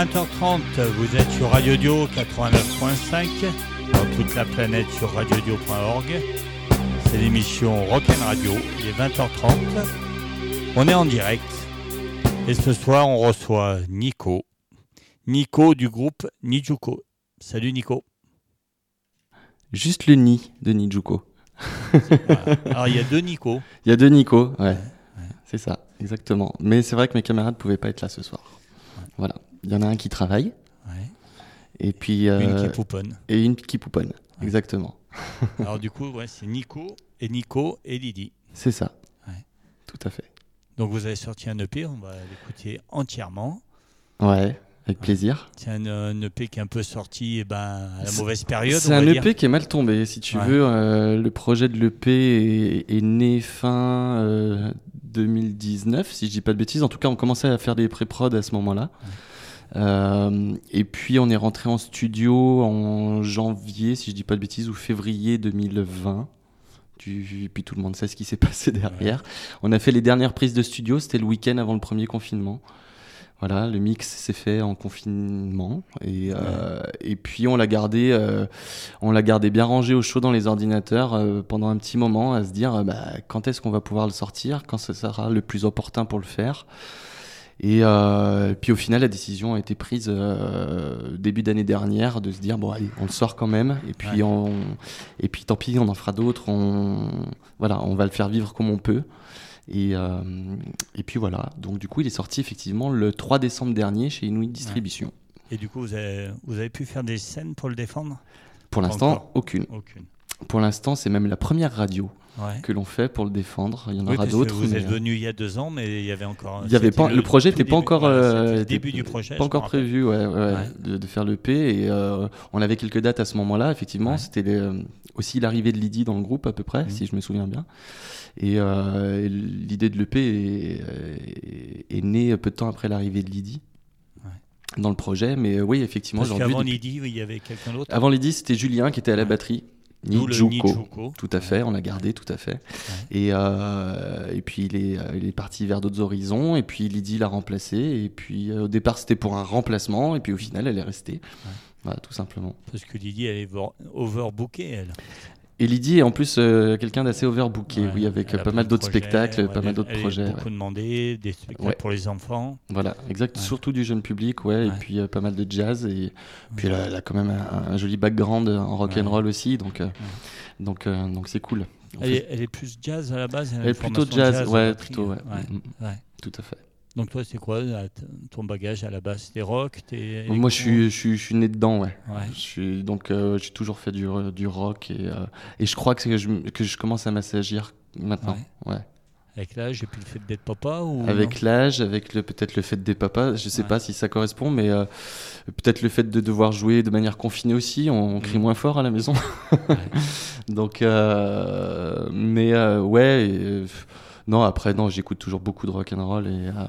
20h30, vous êtes sur Radio Dio 89.5, dans toute la planète sur radiodio.org. C'est l'émission Rock'n Radio, il est 20h30. On est en direct. Et ce soir, on reçoit Nico. Nico du groupe Nijuko. Salut Nico. Juste le nid de Nijuko. Alors il y a deux Nico. Il y a deux Nico, ouais. C'est ça, exactement. Mais c'est vrai que mes camarades pouvaient pas être là ce soir. Voilà. Il y en a un qui travaille. Et puis. une qui pouponne. Et une qui pouponne, exactement. Alors du coup, ouais, c'est Nico et Nico et Lydie. C'est ça. Tout à fait. Donc vous avez sorti un EP, on va l'écouter entièrement. Ouais, avec plaisir. C'est un, EP qui est un peu sorti eh ben, à la mauvaise période. C'est un EP qui est mal tombé, si tu veux. Euh, le projet de l'EP est, né fin 2019, euh, si je dis pas de bêtises. En tout cas, on commençait à faire des pré-prod à ce moment-là. Euh, et puis on est rentré en studio en janvier, si je dis pas de bêtises, ou février 2020. Et puis tout le monde sait ce qui s'est passé derrière. On a fait les dernières prises de studio, c'était le week-end avant le premier confinement. Voilà, le mix s'est fait en confinement et, euh, et puis on l'a gardé, euh, on l'a gardé bien rangé au chaud dans les ordinateurs euh, pendant un petit moment à se dire bah, quand est-ce qu'on va pouvoir le sortir, quand ce sera le plus opportun pour le faire? Et puis au final, la décision a été prise début d'année dernière de se dire bon allez, on le sort quand même. Et puis on, et puis tant pis, on en fera d'autres. On, voilà, on va le faire vivre comme on peut. Et, euh, et puis voilà, donc du coup il est sorti effectivement le 3 décembre dernier chez Inuit Distribution. Et du coup vous avez, vous avez pu faire des scènes pour le défendre? Pour l'instant, aucune. aucune. Pour l'instant c'est même la première radio que l'on fait pour le défendre. Il y en aura d'autres. Vous êtes venu il y a deux ans, mais il y avait encore. Il y avait pas, le, projet n'était pas encore. le début du projet. Pas encore prévu, ouais, ouais, De, faire le P. Et euh, on avait quelques dates à ce moment-là. Effectivement, c'était aussi l'arrivée de Lydie dans le groupe à peu près, mhm. si je me souviens bien. Et euh, l'idée de l'EP est, est, née peu de temps après l'arrivée de Lydie dans le projet. Mais euh, oui, effectivement, Parce qu'avant Lydie, il y avait quelqu'un d'autre Avant Lydie, c'était Julien qui était à la batterie. Nijuko, tout à fait, on l'a gardé, tout à fait. Et, euh, et puis il est, il est parti vers d'autres horizons, et puis Lydie l'a remplacé, et puis au départ c'était pour un remplacement, et puis au final elle est restée. Voilà, tout simplement. Parce que Lydie, elle est overbookée, elle. Et Lydie est en plus euh, quelqu'un d'assez overbooké, oui, avec pas mal d'autres spectacles, pas mal d'autres projets. Beaucoup demandé, des spectacles pour les enfants. Voilà, exact, surtout du jeune public, ouais, et puis euh, pas mal de jazz, et puis elle a, quand même un, joli background en rock and roll aussi, donc euh, donc donc c'est cool. Elle est, elle est, plus jazz à la base. Elle, est plutôt jazz, ouais, plutôt, ouais. Mm, mm. Tout à fait. Donc toi, c'est quoi ton bagage à la base? C'était rock Moi, je suis, je, suis, né dedans, ouais. Je suis, donc, euh, j'ai toujours fait du, du rock et, euh, et je crois que je, que je commence à m'assagir maintenant. Ouais. Avec l'âge et puis le fait d'être papa ou Avec l'âge, avec le, peut-être le fait d'être papa, je sais pas si ça correspond, mais euh, peut-être le fait de devoir jouer de manière confinée aussi, on, crie mm. moins fort à la maison. donc, mais ouais. Non, après, non, j'écoute toujours beaucoup de rock and roll et, euh,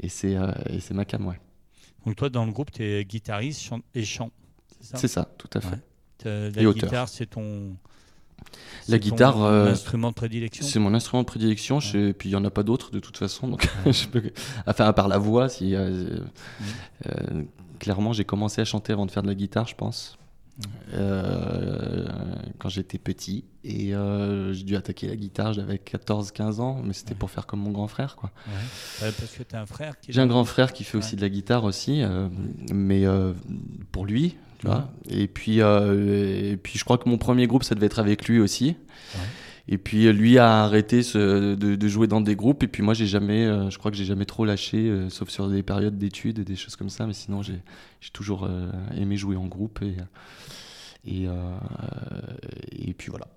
et c'est euh, c'est ma cam, ouais. Donc toi, dans le groupe, tu es guitariste et chant, c'est ça? C'est ça, tout à fait. La guitare, c'est ton... La guitare, euh, instrument de prédilection? C'est mon instrument de prédilection. Et puis il y en a pas d'autres de toute façon. Donc je peux... enfin à part la voix, si clairement j'ai commencé à chanter avant de faire de la guitare, je pense. Euh, quand j'étais petit et euh, j'ai dû attaquer la guitare j'avais 14-15 ans mais c'était pour faire comme mon grand frère quoi parce que tu as un frère qui j'ai un grand frère qui fait aussi de la guitare aussi euh, mais pour lui tu vois et puis et puis je crois que mon premier groupe ça devait être avec lui aussi et puis euh, lui a arrêté de, jouer dans des groupes. Et puis moi, j'ai jamais, euh, je crois que j'ai jamais trop lâché, euh, sauf sur des périodes d'études et des choses comme ça. Mais sinon, j'ai toujours aimé jouer en groupe. Et, et, et puis voilà.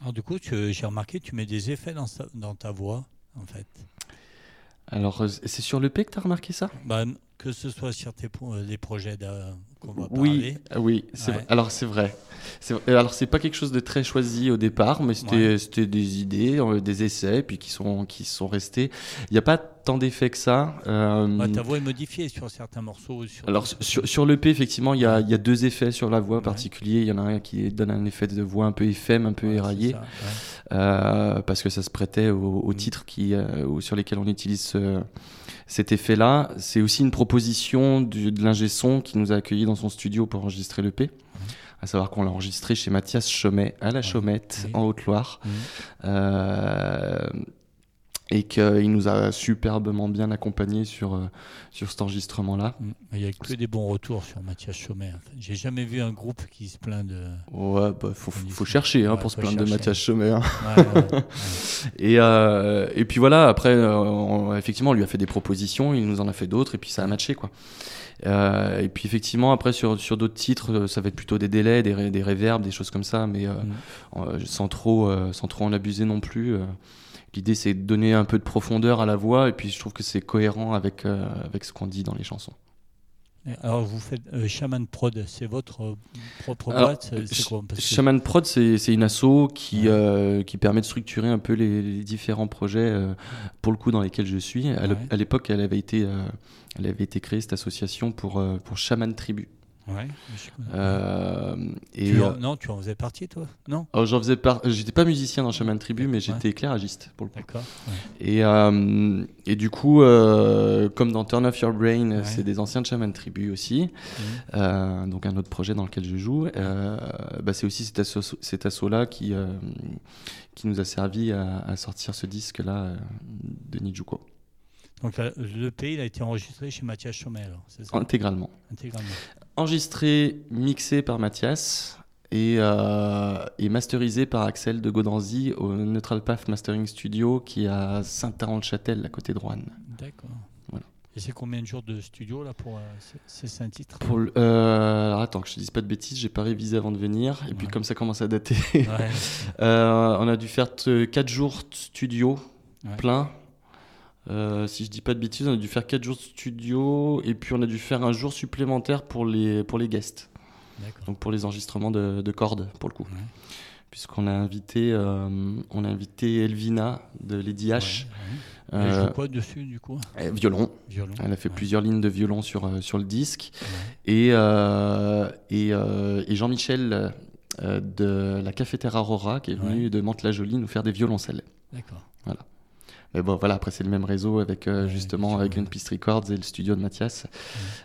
Alors du coup, j'ai remarqué, tu mets des effets dans, dans ta voix, en fait. Alors, c'est sur le P que tu as remarqué ça? Bah, Que ce soit sur tes, les projets qu'on va oui, parler. Oui, c'est alors c'est vrai. Alors c'est pas quelque chose de très choisi au départ, mais c'était des idées, euh, des essais, puis qui sont qui sont restés. Il n'y a pas tant d'effets que ça. Euh... ta voix est modifiée sur certains morceaux. Alors sur, sur l'EP, effectivement, il y, a, il y, a, deux effets sur la voix particuliers. Il y en a un qui donne un effet de voix un peu FM, un peu éraillé, euh, parce que ça se prêtait aux, mm. titres qui, euh, sur lesquels on utilise cet effet-là. C'est aussi une proposition du, de l'ingé son qui nous a accueillis dans son studio pour enregistrer l'EP à savoir qu'on l'a enregistré chez Mathias Chomet à la Chaumette en Haute-Loire. Euh, et qu'il nous a superbement bien accompagnés sur, euh, sur cet enregistrement-là. Il n'y a que des bons retours sur Mathias Chomet. J'ai jamais vu un groupe qui se plaint de. Ouais, bah, faut, faut chercher hein, pour se plaindre de Mathias Chomet. Hein. et, euh, et puis voilà, après, effectivement, on lui a fait des propositions, il nous en a fait d'autres, et puis ça a matché, quoi. Euh, et puis effectivement, après sur, sur d'autres titres, euh, ça va être plutôt des délais, des, des réverbes, des choses comme ça, mais euh, mm. sans, trop, sans trop en abuser non plus. L'idée, c'est de donner un peu de profondeur à la voix, et puis je trouve que c'est cohérent avec, avec ce qu'on dit dans les chansons. Alors, vous faites euh, Shaman Prod, c'est votre euh, propre boîte Shaman Prod, c'est une asso qui, euh, qui permet de structurer un peu les, différents projets, pour le coup, dans lesquels je suis. À l'époque, elle, avait été elle avait été créée, cette association, pour, pour Shaman Tribu. Ouais. Euh, et tu en, euh, non, tu en faisais partie, toi? Non? Oh, J'en faisais pas. J'étais pas musicien dans Shaman Tribu, mais j'étais éclairagiste pour le coup. D'accord. Et, euh, et du coup, euh, comme dans Turn Off Your Brain, c'est des anciens de Shaman Tribu aussi. Mhm. donc un autre projet dans lequel je joue. Bah, c'est aussi cet assaut, cet assaut là qui qui nous a servi à, à sortir ce disque là de Nijuko. Donc le pays il a été enregistré chez Mathias Chomel, c'est ça? Intégralement. Intégralement. Enregistré, mixé par Mathias et, euh, et, masterisé par Axel de Gaudanzy au Neutral Path Mastering Studio qui est à Saint-Aran-de-Châtel, à côté de Rouen. D'accord. Et c'est combien de jours de studio là pour euh, ces cinq titres pour euh, Alors attends, que je te dise pas de bêtises, j'ai pas révisé avant de venir. Et puis comme ça commence à dater, euh, on a dû faire 4 jours de studio plein euh, si je dis pas de bêtises, on a dû faire 4 jours de studio et puis on a dû faire un jour supplémentaire pour les, pour les guests. Donc pour les enregistrements de, de cordes, pour le coup. Puisqu'on a invité, euh, on a invité Elvina de Lady H. Elle joue quoi dessus du coup? Violon. violon. Elle a fait plusieurs lignes de violon sur, euh, sur le disque. Et, et, et Jean-Michel de la cafetière Aurora qui est venu de Mantes-la-Jolie nous faire des violoncelles. D'accord. Mais bon, voilà, après, c'est le même réseau avec euh, justement Greenpeace Records et le studio de Mathias.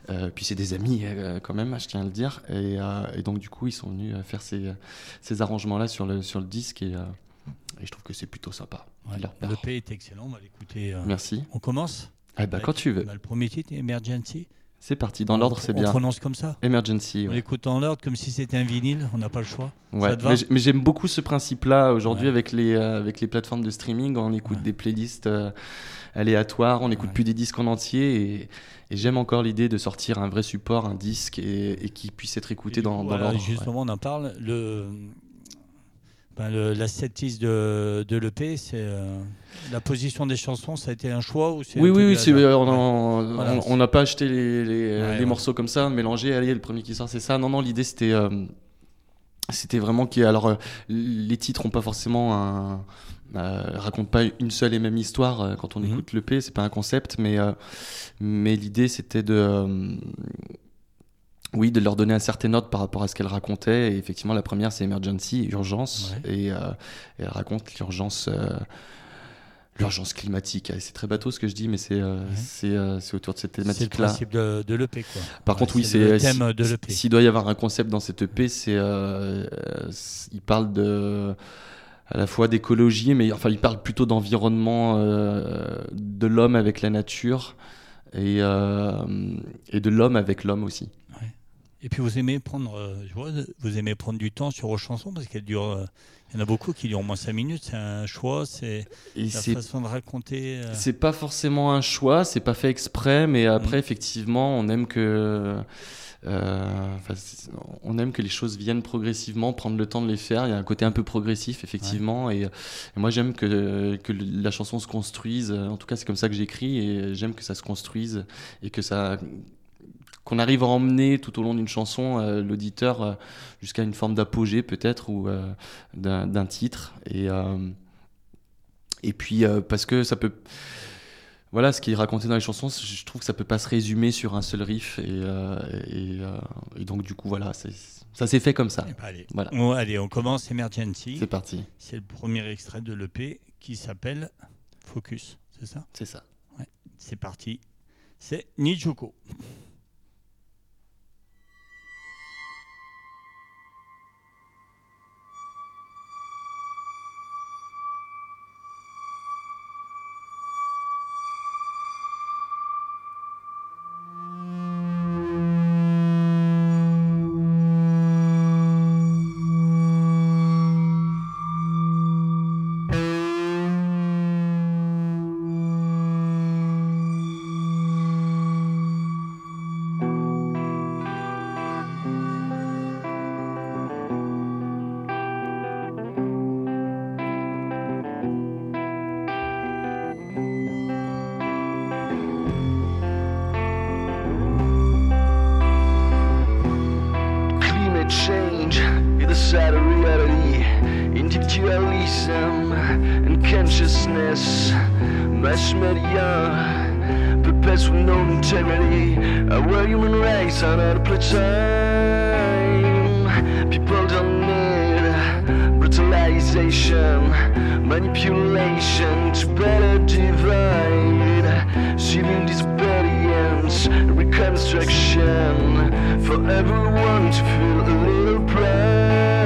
Euh, puis c'est des amis euh, quand même, je tiens à le dire. Et, et, donc, du coup, ils sont venus faire ces, ces arrangements-là sur le, sur le disque et, et je trouve que c'est plutôt sympa. le P est excellent, on va l'écouter. Merci. On commence eh ben, Quand tu veux. le premier titre, Emergency. C'est parti, dans l'ordre c'est bien. On prononce comme ça Emergency. On écoute dans l'ordre comme si c'était un vinyle, on n'a pas le choix. Ouais, mais j'aime beaucoup ce principe-là aujourd'hui avec, les, euh, avec les plateformes de streaming. On écoute des playlists euh, aléatoires, on n'écoute plus des disques en entier. Et, j'aime encore l'idée de sortir un vrai support, un disque, et, qui puisse être écouté dans, dans l'ordre. Justement, on en parle. Le, ben le, la setlist de, de l'EP, c'est euh, la position des chansons, ça a été un choix ou Oui, oui, oui euh, on n'a pas acheté les, les, les morceaux comme ça, mélangés, allez, le premier qui sort, c'est ça. Non, non, l'idée c'était. Euh, c'était vraiment qui alors les titres n'ont pas forcément un racontent pas une seule et même histoire quand on mhm. écoute l'EP c'est pas un concept mais mais l'idée c'était de oui, de leur donner un certain ordre par rapport à ce qu'elle racontait. Et effectivement, la première, c'est Emergency, urgence. Et, euh, elle raconte l'urgence. Euh, l'urgence climatique. C'est très bateau ce que je dis, mais c'est euh, c'est autour de cette thématique-là. C'est le principe de, de l'EP. Quoi. Par contre, oui, c'est le thème de l'EP. S'il doit y avoir un concept dans cette EP, c'est il parle de à la fois d'écologie, mais enfin, il parle plutôt d'environnement de l'homme avec la nature et, et de l'homme avec l'homme aussi. Et puis vous aimez prendre, euh, je vois, vous aimez prendre du temps sur vos chansons parce qu'elles durent. Euh, il y en a beaucoup qui durent au moins 5 minutes. C'est un choix, c'est la façon de raconter. Euh. C'est pas forcément un choix, c'est pas fait exprès, mais après, mm. effectivement, on aime que. on aime que les choses viennent progressivement, prendre le temps de les faire. Il y a un côté un peu progressif, effectivement. Et, moi, j'aime que, que, la chanson se construise. En tout cas, c'est comme ça que j'écris. Et j'aime que ça se construise et que ça qu'on arrive à emmener tout au long d'une chanson l'auditeur jusqu'à une forme d'apogée peut-être ou d'un titre et et puis parce que ça peut voilà, ce qui est raconté dans les chansons, je trouve que ça peut pas se résumer sur un seul riff. Et, euh, euh, et, donc, du coup, voilà, ça s'est fait comme ça. Eh ben, allez. Voilà. On, allez, on commence Emergency. C'est parti. C'est le premier extrait de l'EP qui s'appelle Focus, c'est ça? C'est ça. Ouais, c'est parti. C'est Nijuko. place with no integrity. A real human race out of play. People don't need brutalization, manipulation to better divide. Sealing disobedience, reconstruction for everyone to feel a little pride.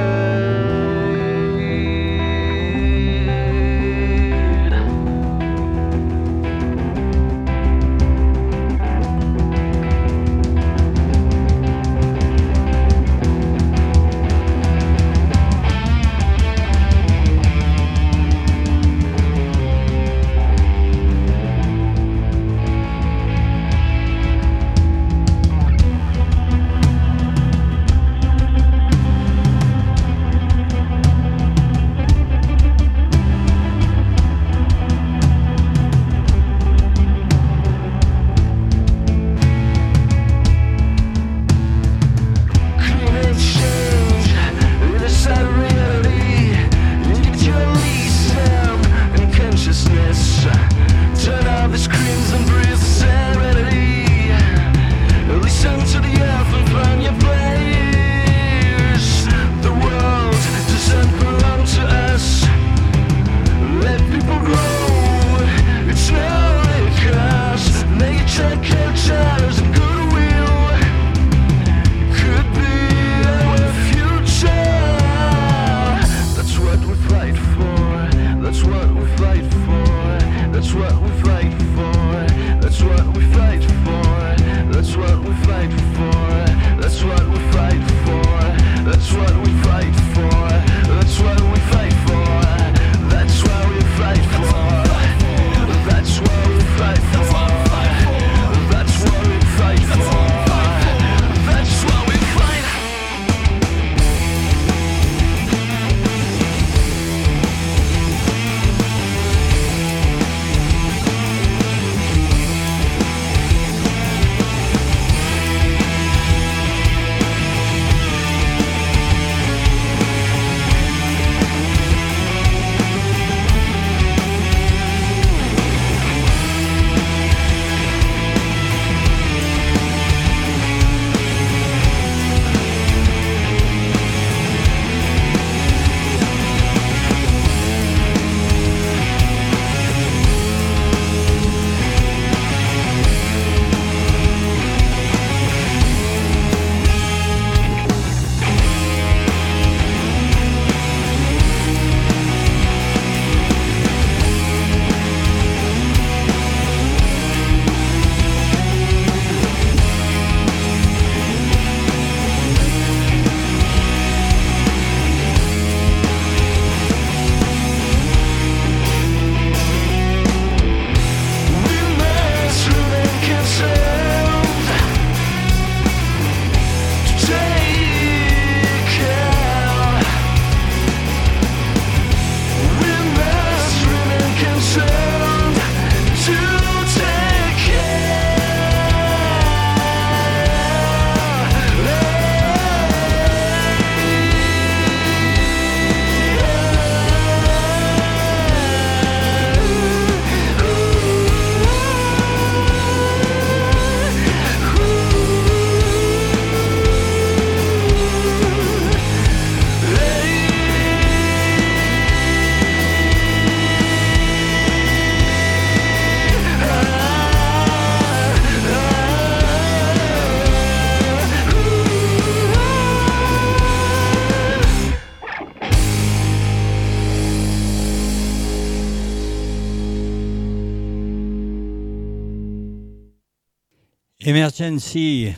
Emergency,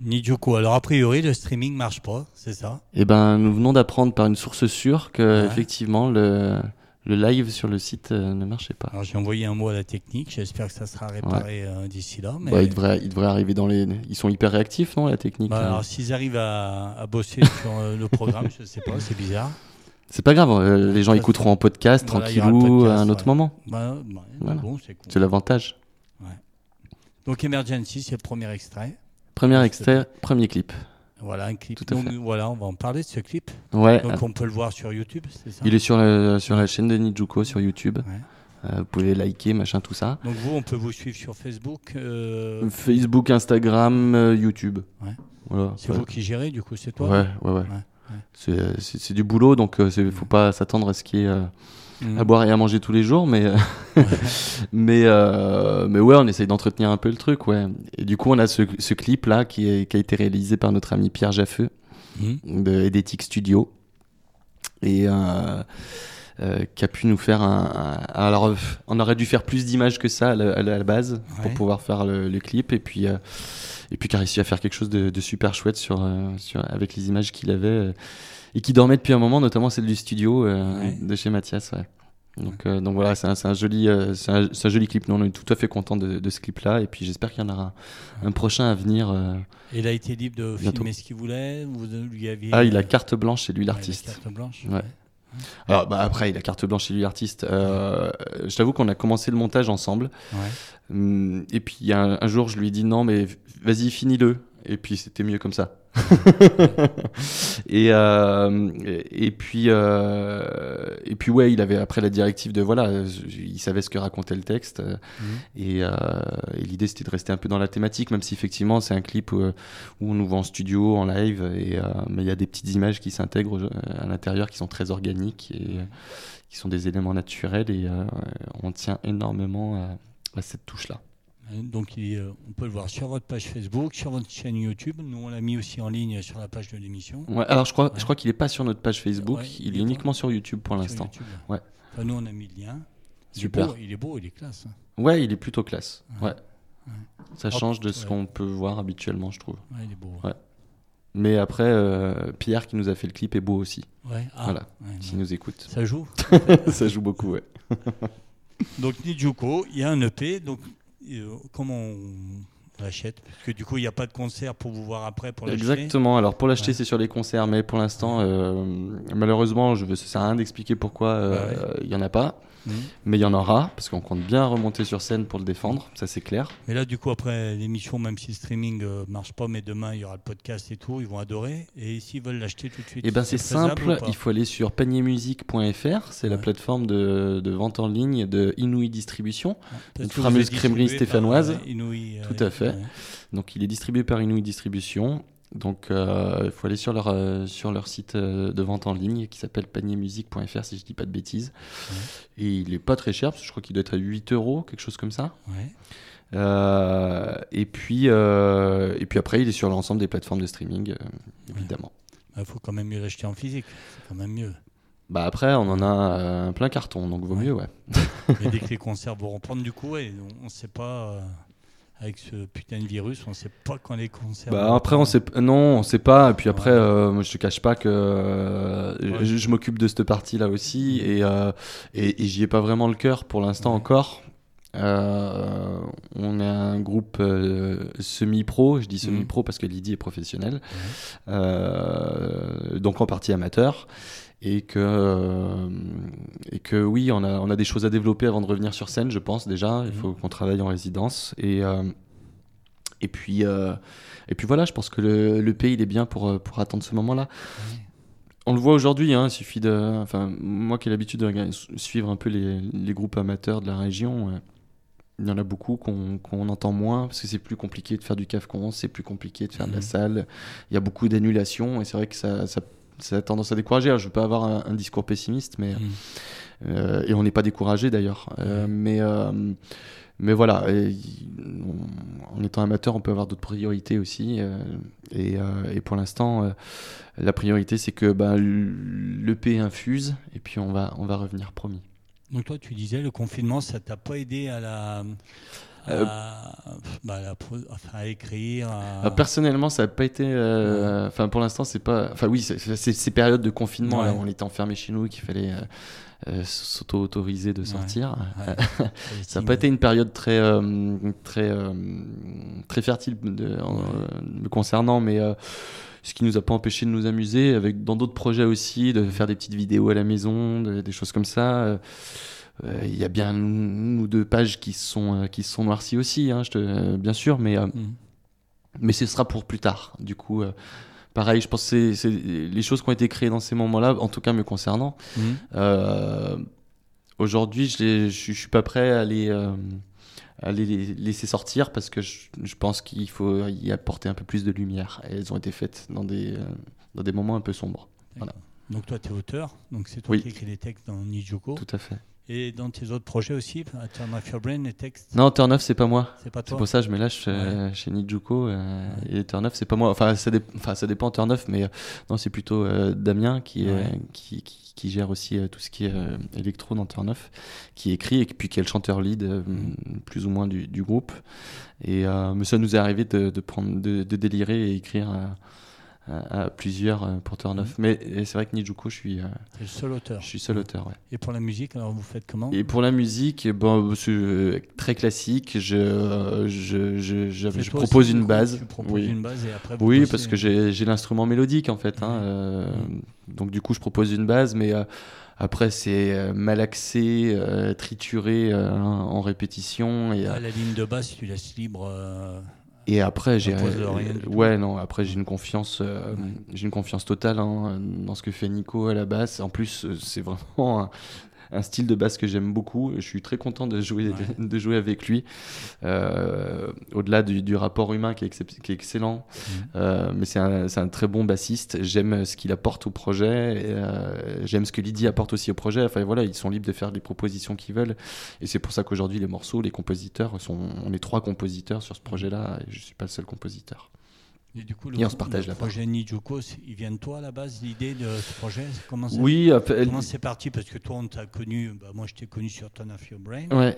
Nijuko. Alors, a priori, le streaming marche pas, c'est ça? Eh ben, nous venons d'apprendre par une source sûre que, effectivement, le, le live sur le site euh, ne marchait pas. Alors, j'ai envoyé un mot à la technique. J'espère que ça sera réparé euh, d'ici là. Mais... Bah, il, devrait, il devrait arriver dans les. Ils sont hyper réactifs, non, la technique bah, Alors, s'ils arrivent à, à bosser sur euh, le programme, je sais pas, c'est bizarre. C'est pas grave, les gens écouteront en podcast tranquillou à un autre moment. Bah, bon, c'est l'avantage. Donc Emergency, c'est le premier extrait. Premier extrait, premier clip. Voilà, un clip. Donc, voilà, on va en parler de ce clip. Ouais. Donc on peut le voir sur YouTube, c'est ça? Il est sur, sur la chaîne de Nijuko sur YouTube. Euh, vous pouvez liker, machin, tout ça. Donc vous, on peut vous suivre sur Facebook euh, Facebook, Instagram, euh, YouTube. Ouais. Voilà, c'est vous qui gérez, du coup, c'est toi? Ouais, ouais, ouais. C'est du boulot, donc il ne faut pas s'attendre à ce qui à boire et à manger tous les jours, mais mais euh, mais ouais, on essaye d'entretenir un peu le truc, ouais. Et du coup, on a ce, ce clip là qui, est, qui, a été réalisé par notre ami Pierre Jaffeux mmh. de Studio et euh, euh, qui a pu nous faire un, alors on aurait dû faire plus d'images que ça à la, base pour pouvoir faire le, clip et puis et puis qui a réussi à faire quelque chose de, de super chouette sur, sur avec les images qu'il avait et qui dormait depuis un moment, notamment celle du studio euh, de chez Mathias. Ouais. Donc, euh, donc voilà, c'est un, un, joli, euh, un, un, joli clip. Nous, on est tout à fait content de, de ce clip-là. Et puis j'espère qu'il y en aura un, prochain à venir. Et il a été libre de filmer ce qu'il voulait vous lui aviez... Ah, il a carte blanche chez lui, l'artiste. carte blanche ouais. Alors bah, après, il a carte blanche chez lui, l'artiste. Euh, je t'avoue qu'on a commencé le montage ensemble. Ouais. Hum, et puis un, un, jour, je lui ai dit non, mais vas-y, finis-le. Et puis c'était mieux comme ça. et, euh, et, puis euh, et puis ouais, il avait après la directive de voilà, il savait ce que racontait le texte mhm. et, euh, et l'idée c'était de rester un peu dans la thématique, même si effectivement c'est un clip où, où, on nous voit en studio, en live, et mais il y a des petites images qui s'intègrent à l'intérieur qui sont très organiques et qui sont des éléments naturels et on tient énormément à cette touche là. Hein, donc euh, on peut le voir sur votre page Facebook, sur votre chaîne YouTube. Nous on l'a mis aussi en ligne sur la page de l'émission. Ouais, alors je crois, je crois qu'il n'est pas sur notre page Facebook, il, est, uniquement sur YouTube pour l'instant. Ouais. nous on a mis le lien. Super. il est beau, il est classe. Hein. Ouais, il est plutôt classe. Ouais. Ça change de ce qu'on peut voir habituellement, je trouve. Ouais, il est beau. Ouais. Mais après, euh, Pierre qui nous a fait le clip est beau aussi. Ouais. Ah, voilà. S'il nous écoute. Ça joue. Ça joue beaucoup, ouais. donc Nijuko, il y a un EP, donc comment on l'achète? Parce que du coup, il n'y a pas de concert pour vous voir après pour l'acheter? Exactement. Alors pour l'acheter, c'est sur les concerts, mais pour l'instant, euh, malheureusement, je veux, ça sert à rien d'expliquer pourquoi euh, il n'y en a pas. Mhm. Mais il y en aura, parce qu'on compte bien remonter sur scène pour le défendre, ça c'est clair. Mais là, du coup, après l'émission, même si le streaming ne marche pas, mais demain il y aura le podcast et tout, ils vont adorer. Et s'ils veulent l'acheter tout de suite, et eh ben c'est simple, il faut aller sur paniermusique.fr, c'est la plateforme de, de, vente en ligne de Inouï Distribution, une fameuse crèmerie stéphanoise. tout à fait. Donc il est distribué par Inouï Distribution. Donc euh, il faut aller sur leur, euh, sur leur site euh, de vente en ligne qui s'appelle paniermusique.fr si je dis pas de bêtises. Et il est pas très cher parce que je crois qu'il doit être à 8 euros, quelque chose comme ça. et, puis, et puis après il est sur l'ensemble des plateformes de streaming, évidemment. Il faut quand même mieux l'acheter en physique, c'est quand même mieux. Bah après, on en a un plein carton, donc vaut mieux, ouais. Mais dès que les concerts vont reprendre, du coup, on ne sait pas avec ce putain de virus, on ne sait pas quand les concerts. Bah après, on sait non, on sait pas. Et puis après, euh, moi, je te cache pas que euh, je, m'occupe de cette partie-là aussi, et, euh, et, j'y ai pas vraiment le cœur pour l'instant encore. on est un groupe semi-pro, je dis semi-pro parce que Lydie est professionnelle, donc en partie amateur et que euh, et que oui on a on a des choses à développer avant de revenir sur scène je pense déjà il mhm. faut qu'on travaille en résidence et euh, et puis euh, et puis voilà je pense que le, le pays il est bien pour pour attendre ce moment là on le voit aujourd'hui hein, il suffit de enfin moi qui ai l'habitude de suivre un peu les, les, groupes amateurs de la région il y en a beaucoup qu'on entend moins parce que c'est plus compliqué de faire du CAF-con, c'est plus compliqué de faire de la mhm. salle. Il y a beaucoup d'annulations et c'est vrai que ça, ça ça a tendance à décourager. je ne veux pas avoir un, discours pessimiste, mais, mm. euh, et on n'est pas découragé d'ailleurs. Euh, mais, euh, mais voilà, en étant amateur, on peut avoir d'autres priorités aussi. Et, et, pour l'instant, la priorité, c'est que bah, l'EP infuse, et puis on va, on va revenir, promis. Donc toi, tu disais, le confinement, ça t'a pas aidé à la bah, à, écrire Personnellement, ça n'a pas été. Enfin, pour l'instant, c'est pas. Enfin, oui, c'est ces périodes de confinement, là, on était enfermés chez nous, qu'il fallait. s'auto-autoriser de sortir. ça n'a pas été une période très, très, très fertile de, me concernant, mais ce qui nous a pas empêché de nous amuser avec dans d'autres projets aussi de faire des petites vidéos à la maison des choses comme ça euh, il y a bien une ou deux pages qui sont euh, qui sont noircies aussi hein, je te, bien sûr mais euh, mm. mais ce sera pour plus tard du coup pareil je pense que c'est les choses qui ont été créées dans ces moments là en tout cas me concernant mm. aujourd'hui je, je, suis pas prêt à les à les laisser sortir parce que je, pense qu'il faut y apporter un peu plus de lumière. Et elles ont été faites dans des, euh, dans des moments un peu sombres. Voilà. Donc toi, tu es auteur, donc c'est toi qui écris les textes dans Nijuko. Tout à fait. Et dans tes autres projets aussi, Turn Off Your Brain, les textes Non, Turn Off, c'est pas moi. C'est pas toi. C'est pour ça que je me lâche euh, chez Nijuko. Euh, Et Turn Off, c'est pas moi. Enfin, ça, enfin, ça dépend Turn Off, mais non, c'est plutôt Damien qui, qui, qui qui gère aussi euh, tout ce qui est euh, électro dans Turn Off, qui écrit et puis qui est le chanteur lead euh, plus ou moins du, groupe. Et mais ça nous est arrivé de, prendre, de, délirer et écrire à, plusieurs pour Turn Off. Mais c'est vrai que Nijuko, je suis. le seul auteur. Je suis seul auteur, ouais. Et pour la musique, alors vous faites comment? Et pour la musique, bon, c'est très classique. Je, je, je, je, propose une base. oui. une base et après oui, parce que j'ai l'instrument mélodique en fait. Hein, donc du coup, je propose une base, mais euh, après c'est euh, malaxé, euh, trituré en répétition. Et, la ligne de base, tu laisses libre. Et après, j'ai ouais non. Après, j'ai une confiance, j'ai une confiance totale hein, dans ce que fait Nico à la basse. En plus, c'est vraiment un style de basse que j'aime beaucoup. Je suis très content de jouer, de, jouer avec lui. Euh, au-delà du, rapport humain qui est, qui est excellent, mhm. euh, mais c'est un, un, très bon bassiste. J'aime ce qu'il apporte au projet. Euh, j'aime ce que Lydie apporte aussi au projet. Enfin voilà, ils sont libres de faire les propositions qu'ils veulent. Et c'est pour ça qu'aujourd'hui, les morceaux, les compositeurs, sont, on est trois compositeurs sur ce projet-là. Et je suis pas le seul compositeur. Et du coup, le, on se partage le projet Nijuko, il vient de toi à la base, l'idée de ce projet Comment Oui, comment c'est parti Parce que toi, on t'a connu, bah, moi je t'ai connu sur Ton of Your Brain. Ouais.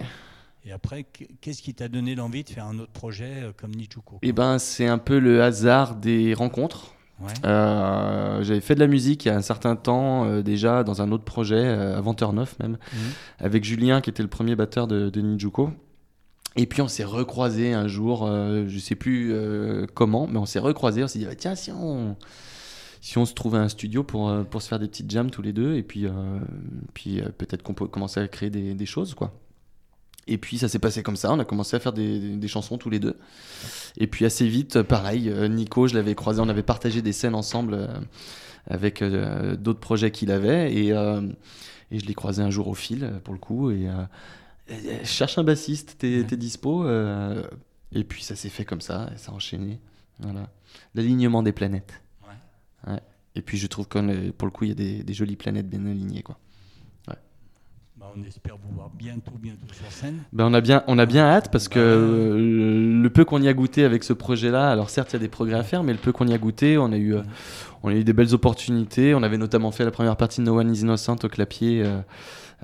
Et après, qu'est-ce qui t'a donné l'envie de faire un autre projet euh, comme Nijuko Eh ben, c'est un peu le hasard des rencontres. Ouais. Euh, j'avais fait de la musique il y a un certain temps euh, déjà dans un autre projet, avant Turn Off même, mhm. avec Julien qui était le premier batteur de, de Nijuko. Et puis on s'est recroisé un jour, euh, je sais plus euh, comment, mais on s'est recroisé. On s'est dit ah, tiens si on si on se trouvait un studio pour euh, pour se faire des petites jams tous les deux et puis puis peut-être qu'on peut commencer à créer des, des, choses quoi. Et puis ça s'est passé comme ça, on a commencé à faire des, des, chansons tous les deux. Et puis assez vite, pareil, Nico, je l'avais croisé, on avait partagé des scènes ensemble avec d'autres projets qu'il avait et, et je l'ai croisé un jour au fil pour le coup et je cherche un bassiste, t'es dispo euh, Et puis ça s'est fait comme ça, et ça a enchaîné. Voilà. L'alignement des planètes. Ouais. Et puis je trouve que pour le coup, il y a des, jolies planètes bien alignées. Quoi. Bah, on espère vous voir bientôt, bientôt sur scène. Ben on, a bien, on a bien hâte parce que euh, le peu qu'on y a goûté avec ce projet-là, alors certes il y a des progrès à faire, mais le peu qu'on y a goûté, on a eu, euh, on a eu des belles opportunités. On avait notamment fait la première partie de No One is Innocent au clapier.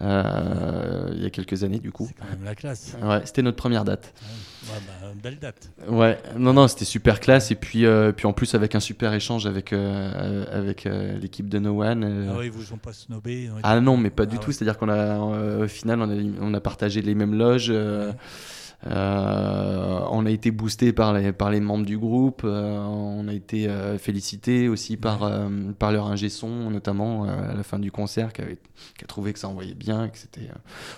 Euh, il y a quelques années du coup. C'est quand même la classe. Ouais, c'était notre première date. Ouais, bah, belle date. Ouais, non, non, c'était super classe. Et puis, euh, puis en plus, avec un super échange avec, euh, avec l'équipe de No One. Ah oui, ils vous ont pas snobé Ah non, mais pas du ah tout. C'est-à-dire qu'on a, au final, on a, on a, partagé les mêmes loges. On a été boosté par les, par les membres du groupe, euh, on a été euh, félicité aussi par, par leur ingé son, notamment à la fin du concert, qui, avait, qui a trouvé que ça envoyait bien, que c'était.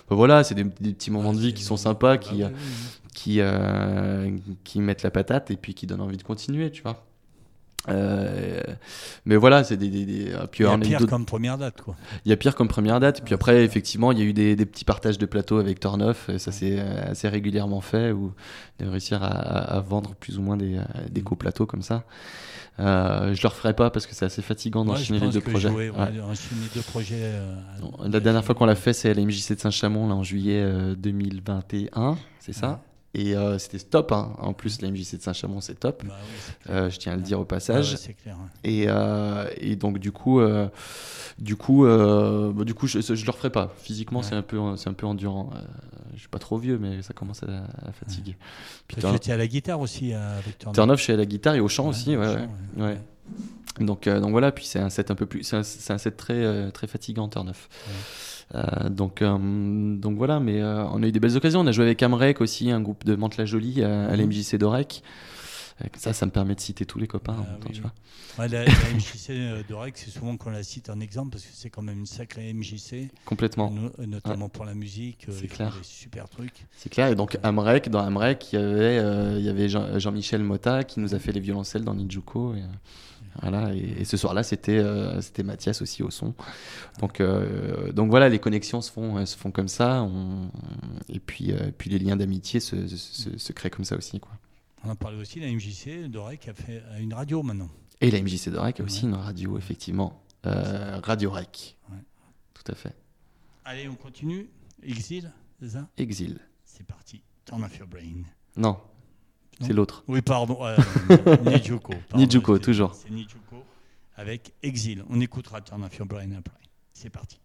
voilà, c'est des, petits moments de vie qui sont sympas, qui, qui, qui mettent la patate et puis qui donnent envie de continuer, tu vois. Euh, mais voilà, c'est des, des, Puis, il y a pire comme première date, quoi. Il y a pire comme première date. Puis après, effectivement, il y a eu des, des petits partages de plateaux avec Tornoff. Et ça s'est assez régulièrement fait, ou de réussir à, à, vendre plus ou moins des, des coplateaux comme ça. Euh, je le referai pas parce que c'est assez fatigant d'enchaîner les deux projets. ouais. deux projets. Euh, la dernière fois qu'on l'a fait, c'est à la MJC de Saint-Chamond, là, en juillet 2021, c'est ça? Et c'était top, hein. en plus la MJC de Saint-Chamond c'est top, bah je tiens à le dire au passage. clair, et, et, donc du coup, du coup, bah, du coup je, je le referai pas. Physiquement c'est un, peu, un peu endurant. je suis pas trop vieux mais ça commence à, fatiguer. Tu étais à la guitare aussi avec Turn Turn Off, je suis à la guitare et au chant aussi, ouais. ouais. Donc, euh, donc voilà, puis c'est un set un peu plus, c'est un, un, set très, euh, très fatigant, Turn Off. Euh, donc, donc voilà, mais on a eu des belles occasions. On a joué avec Amrek aussi, un groupe de Mantes-la-Jolie à, mhm. l'MJC d'Orec. Ça, ça me permet de de tous les copains en même temps, tu vois. Ouais, la, MJC d'Orec, c'est souvent qu'on la cite en exemple parce que c'est quand même une sacrée MJC. Complètement. notamment pour la musique. c'est clair. Des super trucs. C'est clair. Et donc, Amrek, dans Amrek, il y avait, il y avait Jean-Michel Mota qui nous a fait les violoncelles dans Nijuko. Et, voilà, et, ce soir-là, c'était euh, c'était Mathias aussi au son. Donc, euh, donc voilà, les connexions se font, se font comme ça. et puis, euh, puis les liens d'amitié se, se, créent comme ça aussi. Quoi. On a parlé aussi de la MJC d'Orec a fait une radio maintenant. Et la MJC d'Orec a aussi une radio, effectivement. radio Rec. Tout à fait. Allez, on continue. Exil, c'est ça? Exil. C'est parti. Turn off your brain. Non, c'est l'autre. Oui, pardon. Euh, Nijuko. Nijuko, toujours. C'est Nijuko avec Exil. On écoutera Turn Off Your Brain après. C'est parti.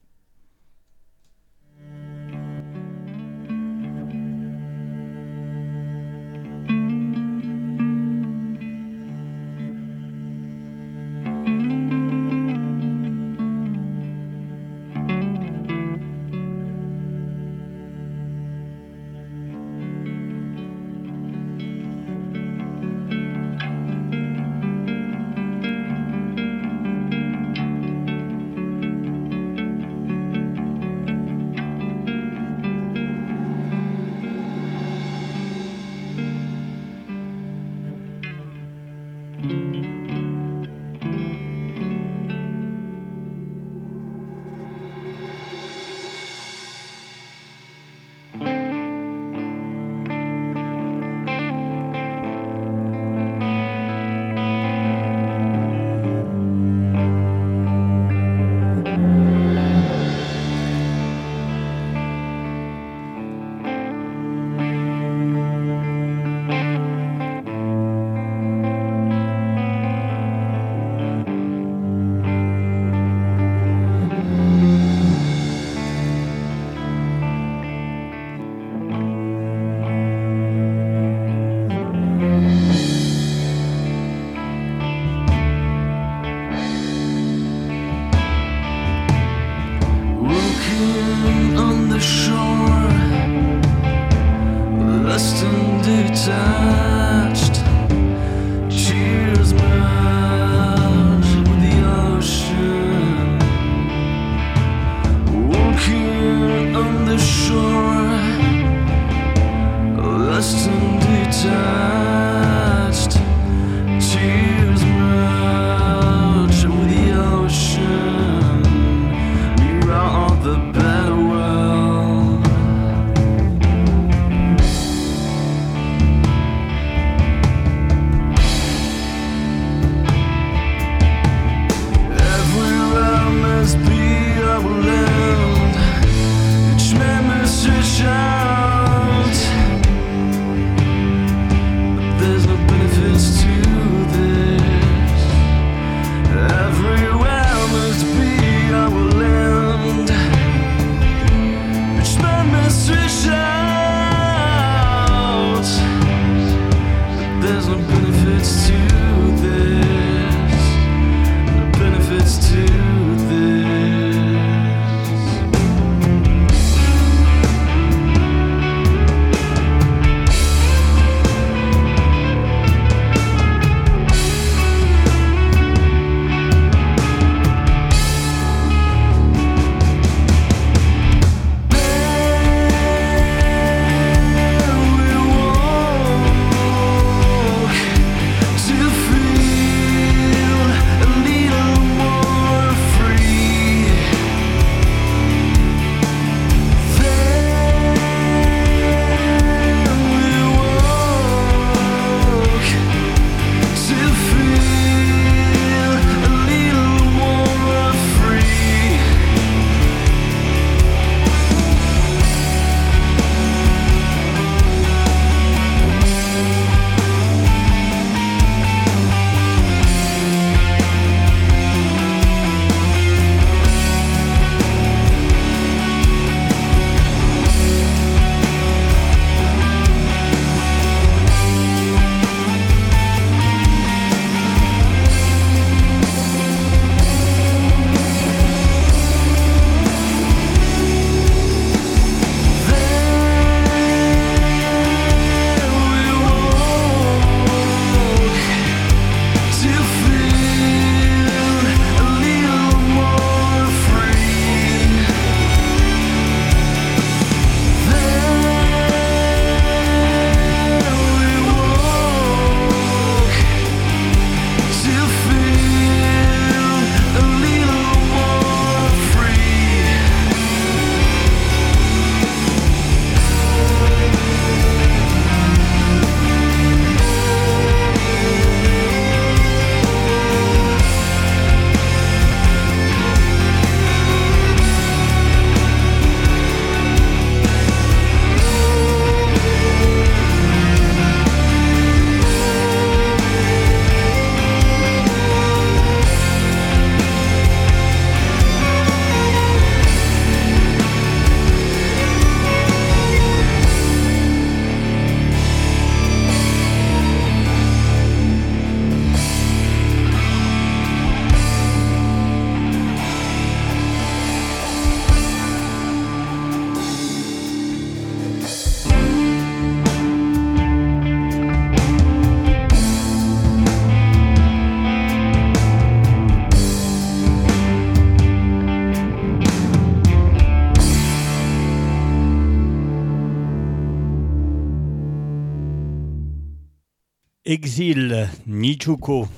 Exil, Nijuko.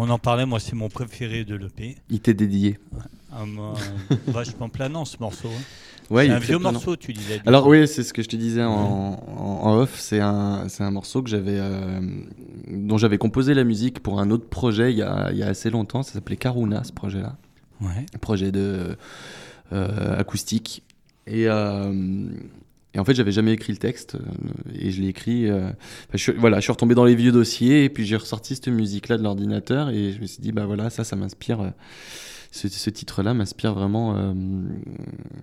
On en parlait, moi c'est mon préféré de l'EP. Il t'est dédié. Un, un, vachement planant ce morceau. Hein. Ouais, c'est un vieux planant. morceau, tu disais. Alors oui, c'est ce que je te disais en, en- en off. C'est un, c'est un morceau que j'avais, euh, dont j'avais composé la musique pour un autre projet il y a, il y a assez longtemps. Ça s'appelait Karuna, ce projet-là. Ouais. Un projet de euh, acoustique. Et, euh, et en fait, j'avais jamais écrit le texte. euh, et je l'ai écrit. euh, je, suis- voilà, je suis retombé dans les vieux dossiers et puis j'ai ressorti cette musique-là de l'ordinateur et je me suis dit, bah voilà, ça, ça m'inspire. euh, ce, ce titre-là m'inspire vraiment. euh,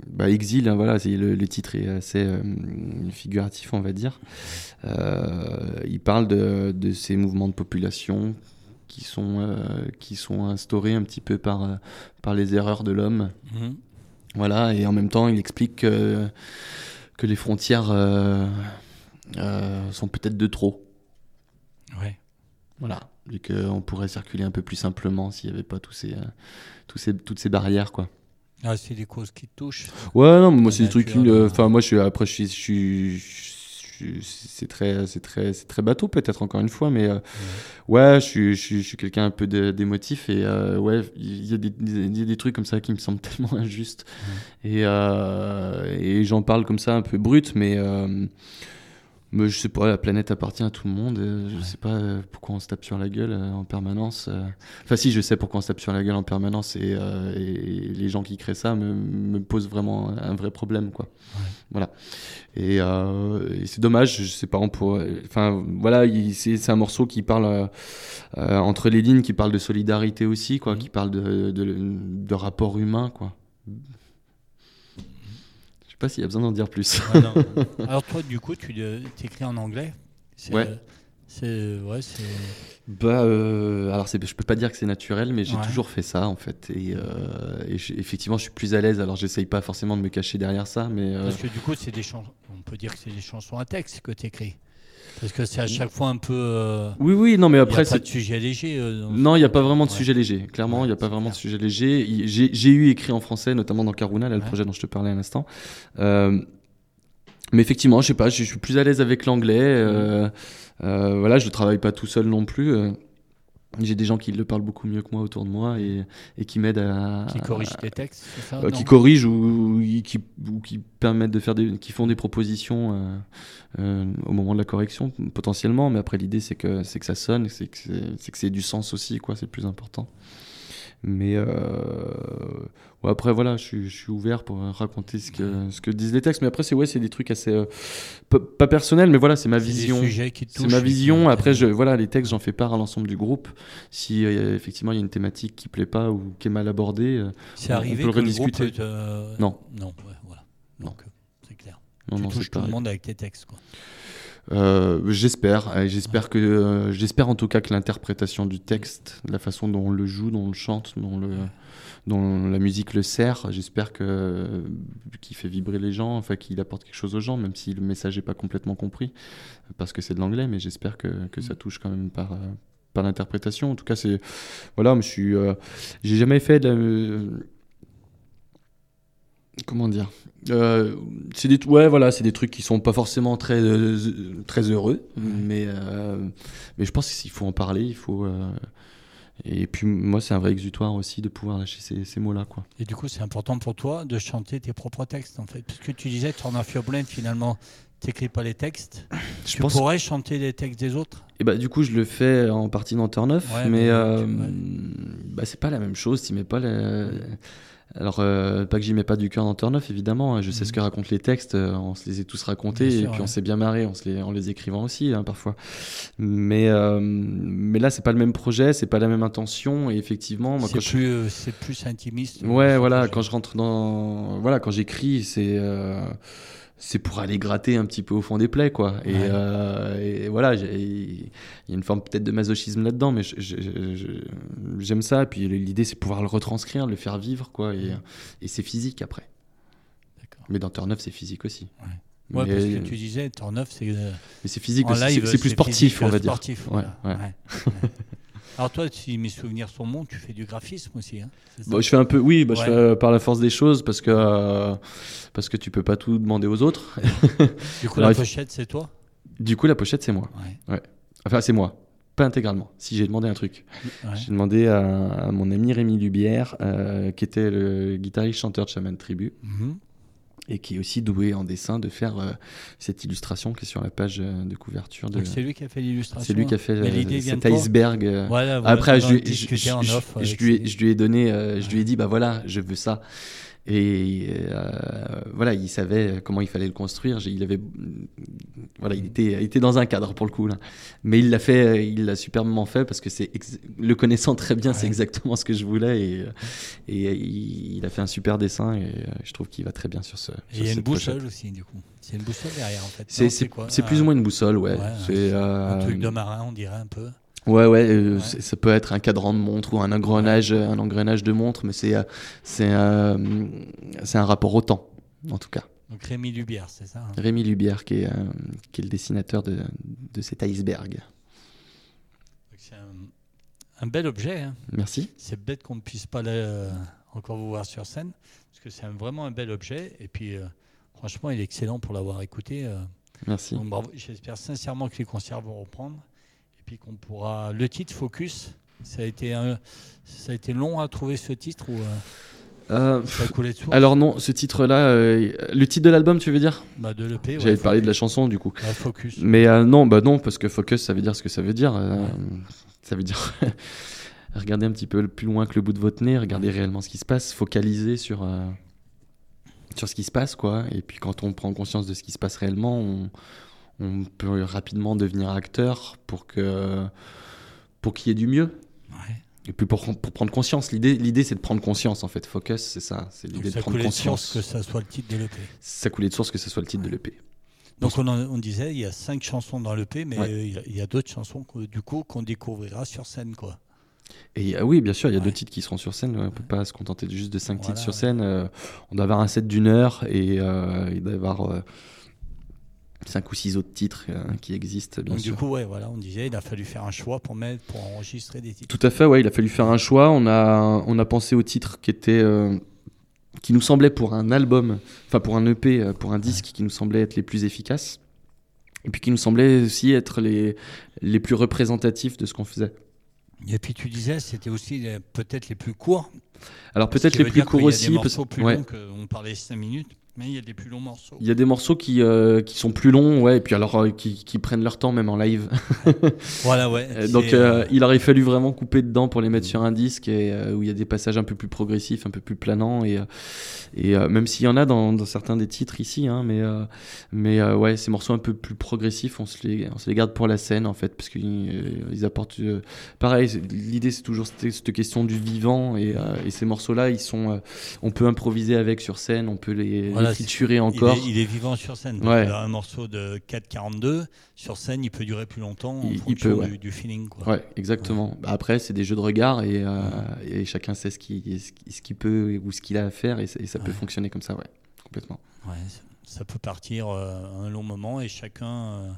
bah, Exil, hein, voilà, c'est le, le titre est assez figuratif, on va dire. Il parle de, de ces mouvements de population qui sont, qui sont instaurés un petit peu par, par les erreurs de l'homme. Mhm. Voilà, et en même temps, il explique que, que les frontières euh, euh, sont peut-être de trop. Ouais. Voilà, et qu'on pourrait circuler un peu plus simplement s'il n'y avait pas tous ces, euh, tous ces, toutes ces barrières, quoi. Ah, c'est des causes qui te touchent. Ouais, non, mais moi c'est des trucs. Enfin, moi je suis après, je suis, je suis- je suis- c'est très, c'est très, c'est très bateau peut-être encore une fois, mais euh, ouais, je suis, je suis, quelqu'un un peu d'émotif et euh, ouais, il y a des, des- il y a des trucs comme ça qui me semblent tellement injustes. Et euh, et j'en parle comme ça un peu brut, mais mais je sais pas, la planète appartient à tout le monde. euh, Je sais pas euh, pourquoi on se tape sur la gueule euh, en permanence. Enfin, si, je sais pourquoi on se tape sur la gueule en permanence et, et les gens qui créent ça me, me posent vraiment un vrai problème, quoi. Voilà. Et, et c'est dommage, je sais pas, on pourrait. Enfin, voilà, il- c'est un morceau qui parle entre les lignes, qui parle de solidarité aussi, quoi, Mhm. qui parle de, de, de rapport humain, quoi. Je sais pas s'il y a besoin d'en dire plus. Non. Alors toi, du coup, tu écris en anglais? Ouais. C'est ouais, c'est. Bah, euh, alors c'est, je peux pas dire que c'est naturel, mais j'ai Ouais. toujours fait ça en fait. Et, euh, effectivement, je suis plus à l'aise. Alors, j'essaye pas forcément de me cacher derrière ça, mais euh, Parce que du coup, c'est des chansons. On peut dire que c'est des chansons à texte que tu écris. Parce que c'est à chaque fois un peu. euh, oui, oui, non, mais il y après, a pas de sujet léger. euh, dans non, il n'y a pas vraiment de Ouais. sujet léger. Clairement, il Ouais, n'y a pas vraiment de sujet léger. Il- J'ai, eu écrit en français, notamment dans Karuna, là, le Ouais. projet dont je te parlais à l'instant. Euh, mais effectivement, je sais pas, je, suis plus à l'aise avec l'anglais. euh, euh, voilà, je travaille pas tout seul non plus. J'ai des gens qui le parlent beaucoup mieux que moi autour de moi et, et qui m'aident à, Qui corrige tes textes, c'est ça Euh, qui corrigent ou, ou qui, ou qui permettent de faire des, qui font des propositions euh, euh, au moment de la correction potentiellement. Mais après l'idée c'est que c'est que ça sonne c'est que c'est c'est que c'est du sens aussi quoi c'est le plus important. Mais ouais, après voilà je suis, je suis ouvert pour raconter ce que ce que disent les textes mais après c'est ouais c'est des trucs assez euh, pas, personnels mais voilà c'est ma vision c'est ma vision. Après, je, voilà, les textes, j'en fais part à l'ensemble du groupe. Si euh, effectivement il y a une thématique qui plaît pas ou qui est mal abordée, euh, C'est on arrivé peut le que le groupe rediscuter. te- Non. Non, ouais, voilà. Donc, c'est clair. non, tu non, touches tout le monde avec tes textes. Quoi. Euh, j'espère, euh, j'espère que, euh, j'espère en tout cas que l'interprétation du texte, la façon dont on le joue, dont on le chante, dont le, dont la musique le sert, j'espère que qu'il fait vibrer les gens, enfin qu'il apporte quelque chose aux gens, même si le message n'est pas complètement compris, parce que c'est de l'anglais, mais j'espère que, que ça touche quand même par euh, par l'interprétation. En tout cas, c'est voilà, je suis, euh, j'ai jamais fait de la, euh, comment dire. Euh, c'est des ouais voilà c'est des trucs qui sont pas forcément très très heureux mais euh, mais je pense qu'il faut en parler il faut et puis moi c'est un vrai exutoire aussi de pouvoir lâcher ces, ces mots là quoi Et du coup, c'est important pour toi de chanter tes propres textes, en fait. Parce que tu disais, Turn off your blend, finalement, t'écris pas les textes. je tu pense pourrais chanter les textes des autres? Et bah du coup je le fais en partie dans Turn Off Ouais, mais mais euh, tu- ouais. bah c'est pas la même chose tu mets pas les... alors euh, pas que j'y mets pas du cœur dans Turn Off évidemment hein, je sais Mhm. ce que racontent les textes euh, on se les a tous racontés Bien et sûr, puis on s'est bien marré en, se les, en les écrivant aussi hein, parfois mais euh, mais là c'est pas le même projet c'est pas la même intention et effectivement moi C'est quand je plus, euh, c'est plus intimiste. Ouais, ce voilà, quand je rentre dans. Voilà, quand j'écris, c'est. C'est pour aller gratter un petit peu au fond des plaies, quoi. Et, Ouais. euh, et voilà, il y a une forme peut-être de masochisme là-dedans, mais j'aime ça. Et puis l'idée, c'est pouvoir le retranscrire, le faire vivre, quoi. Et, et c'est physique après. Mais dans Turn Off, c'est physique aussi. Ouais, mais parce que tu disais, Turn c'est. mais c'est physique c'est- plus sportif, on va euh, dire. sportif, voilà. ouais. Alors toi, si mes souvenirs sont bons, tu fais du graphisme aussi. Hein, c'est ça Bon, je fais un peu, oui, bah, je Ouais. fais euh, par la force des choses parce que euh, parce que tu peux pas tout demander aux autres. du coup, alors, la pochette, c'est toi? Du coup, la pochette, c'est moi. Ouais. Enfin, c'est moi. Pas intégralement. Si j'ai demandé un truc. J'ai demandé à, mon ami Rémi Lubière, qui était le guitariste chanteur de Shaman Tribu. Mhm et qui est aussi doué en dessin de faire euh, cette illustration qui est sur la page euh, de couverture. De... C'est lui qui a fait l'illustration. C'est lui qui a fait euh, cet iceberg. Après, je, lui, je, lui ai donné, je lui ai dit bah voilà, je veux ça. Et euh, voilà, il savait comment il fallait le construire. Il avait, voilà, il était, était dans un cadre pour le coup là. Mais il l'a fait, il l'a superbement fait parce que c'est le connaissant très bien, c'est exactement ce que je voulais et, et il, a fait un super dessin et euh, je trouve qu'il va très bien sur ce. il y a une boussole aussi du coup. C'est une boussole derrière en fait. C'est plus ou moins une boussole, ouais. c'est un truc de marin, on dirait un peu. Ouais, ouais, euh, ça peut être un cadran de montre ou un engrenage, un engrenage de montre, mais c'est euh, c'est euh, c'est un rapport au temps, en tout cas. Donc Rémi Lubière, c'est ça hein? Rémi Lubière, qui est, qui est le dessinateur de, de cet iceberg. C'est un, bel objet. Hein. Merci. C'est bête qu'on ne puisse pas encore vous voir sur scène, parce que c'est vraiment un bel objet. Et puis, franchement, il est excellent pour l'avoir écouté. Merci. J'espère sincèrement que les concerts vont reprendre puis qu'on pourra. Le titre Focus, ça a été un... ça a été long à trouver ce titre ou euh, source Alors non, ce titre-là, euh, le titre de l'album, tu veux dire? Bah De l'EP. J'avais parlé de la chanson du coup. focus. Mais euh, non, bah non, parce que focus, ça veut dire ce que ça veut dire. Ça veut dire. regardez un petit peu plus loin que le bout de votre nez, regardez réellement ce qui se passe, focaliser sur sur ce qui se passe, quoi. Et puis quand on prend conscience de ce qui se passe réellement, on, on peut rapidement devenir acteur pour que pour qu'il y ait du mieux. Et puis pour, pour prendre conscience, l'idée, l'idée c'est de prendre conscience en fait. Focus, c'est ça, c'est l'idée de prendre conscience. que ça soit le titre de l'EP. Ça coulait de source que ça soit le titre de l'EP. Donc on, on, disait, il y a cinq chansons dans l'EP, mais il y a, d'autres chansons du coup qu'on découvrira sur scène, quoi. Et ah oui, bien sûr, il y a deux titres qui seront sur scène. On ne peut pas se contenter juste de cinq titres sur scène. Euh, on doit avoir un set d'une heure et euh, il doit y avoir euh, cinq ou six autres titres euh, qui existent, bien Donc, sûr. Du coup, ouais, voilà, on disait, il a fallu faire un choix pour mettre, pour enregistrer des titres. Tout à fait, ouais, il a fallu faire un choix. On a, on a pensé aux titres qui étaient, euh, qui nous semblaient pour un album, enfin pour un EP, euh, pour un disque, qui nous semblaient être les plus efficaces, et puis qui nous semblaient aussi être les, les plus représentatifs de ce qu'on faisait. Et puis tu disais, c'était aussi peut-être les plus courts. Alors peut-être les plus courts aussi. Des morceaux plus longs on parlait 5 minutes. Mais il y a des plus longs morceaux. Il y a des morceaux qui, euh, qui sont plus longs, ouais, et puis alors euh, qui, qui, prennent leur temps même en live. voilà, ouais. Euh, donc il aurait fallu vraiment couper dedans pour les mettre sur un disque et, où il y a des passages un peu plus progressifs, un peu plus planants et, et même s'il y en a dans, dans, certains des titres ici, hein, mais mais ouais, ces morceaux un peu plus progressifs, on se les on se les garde pour la scène en fait parce qu'ils ils apportent pareil. L'idée c'est toujours cette, cette, question du vivant et, et ces morceaux là, ils sont on peut improviser avec sur scène, on peut les encore. Il est, vivant sur scène. Un morceau de 4,42 sur scène, il peut durer plus longtemps en il, peut, du, feeling. Quoi. Ouais, exactement. Bah, après, c'est des jeux de regard et, euh, chacun sait ce qu'il ce qu'il peut ou ce qu'il a à faire et, ça peut fonctionner comme ça, ouais, complètement. ça peut partir euh, un long moment et chacun euh,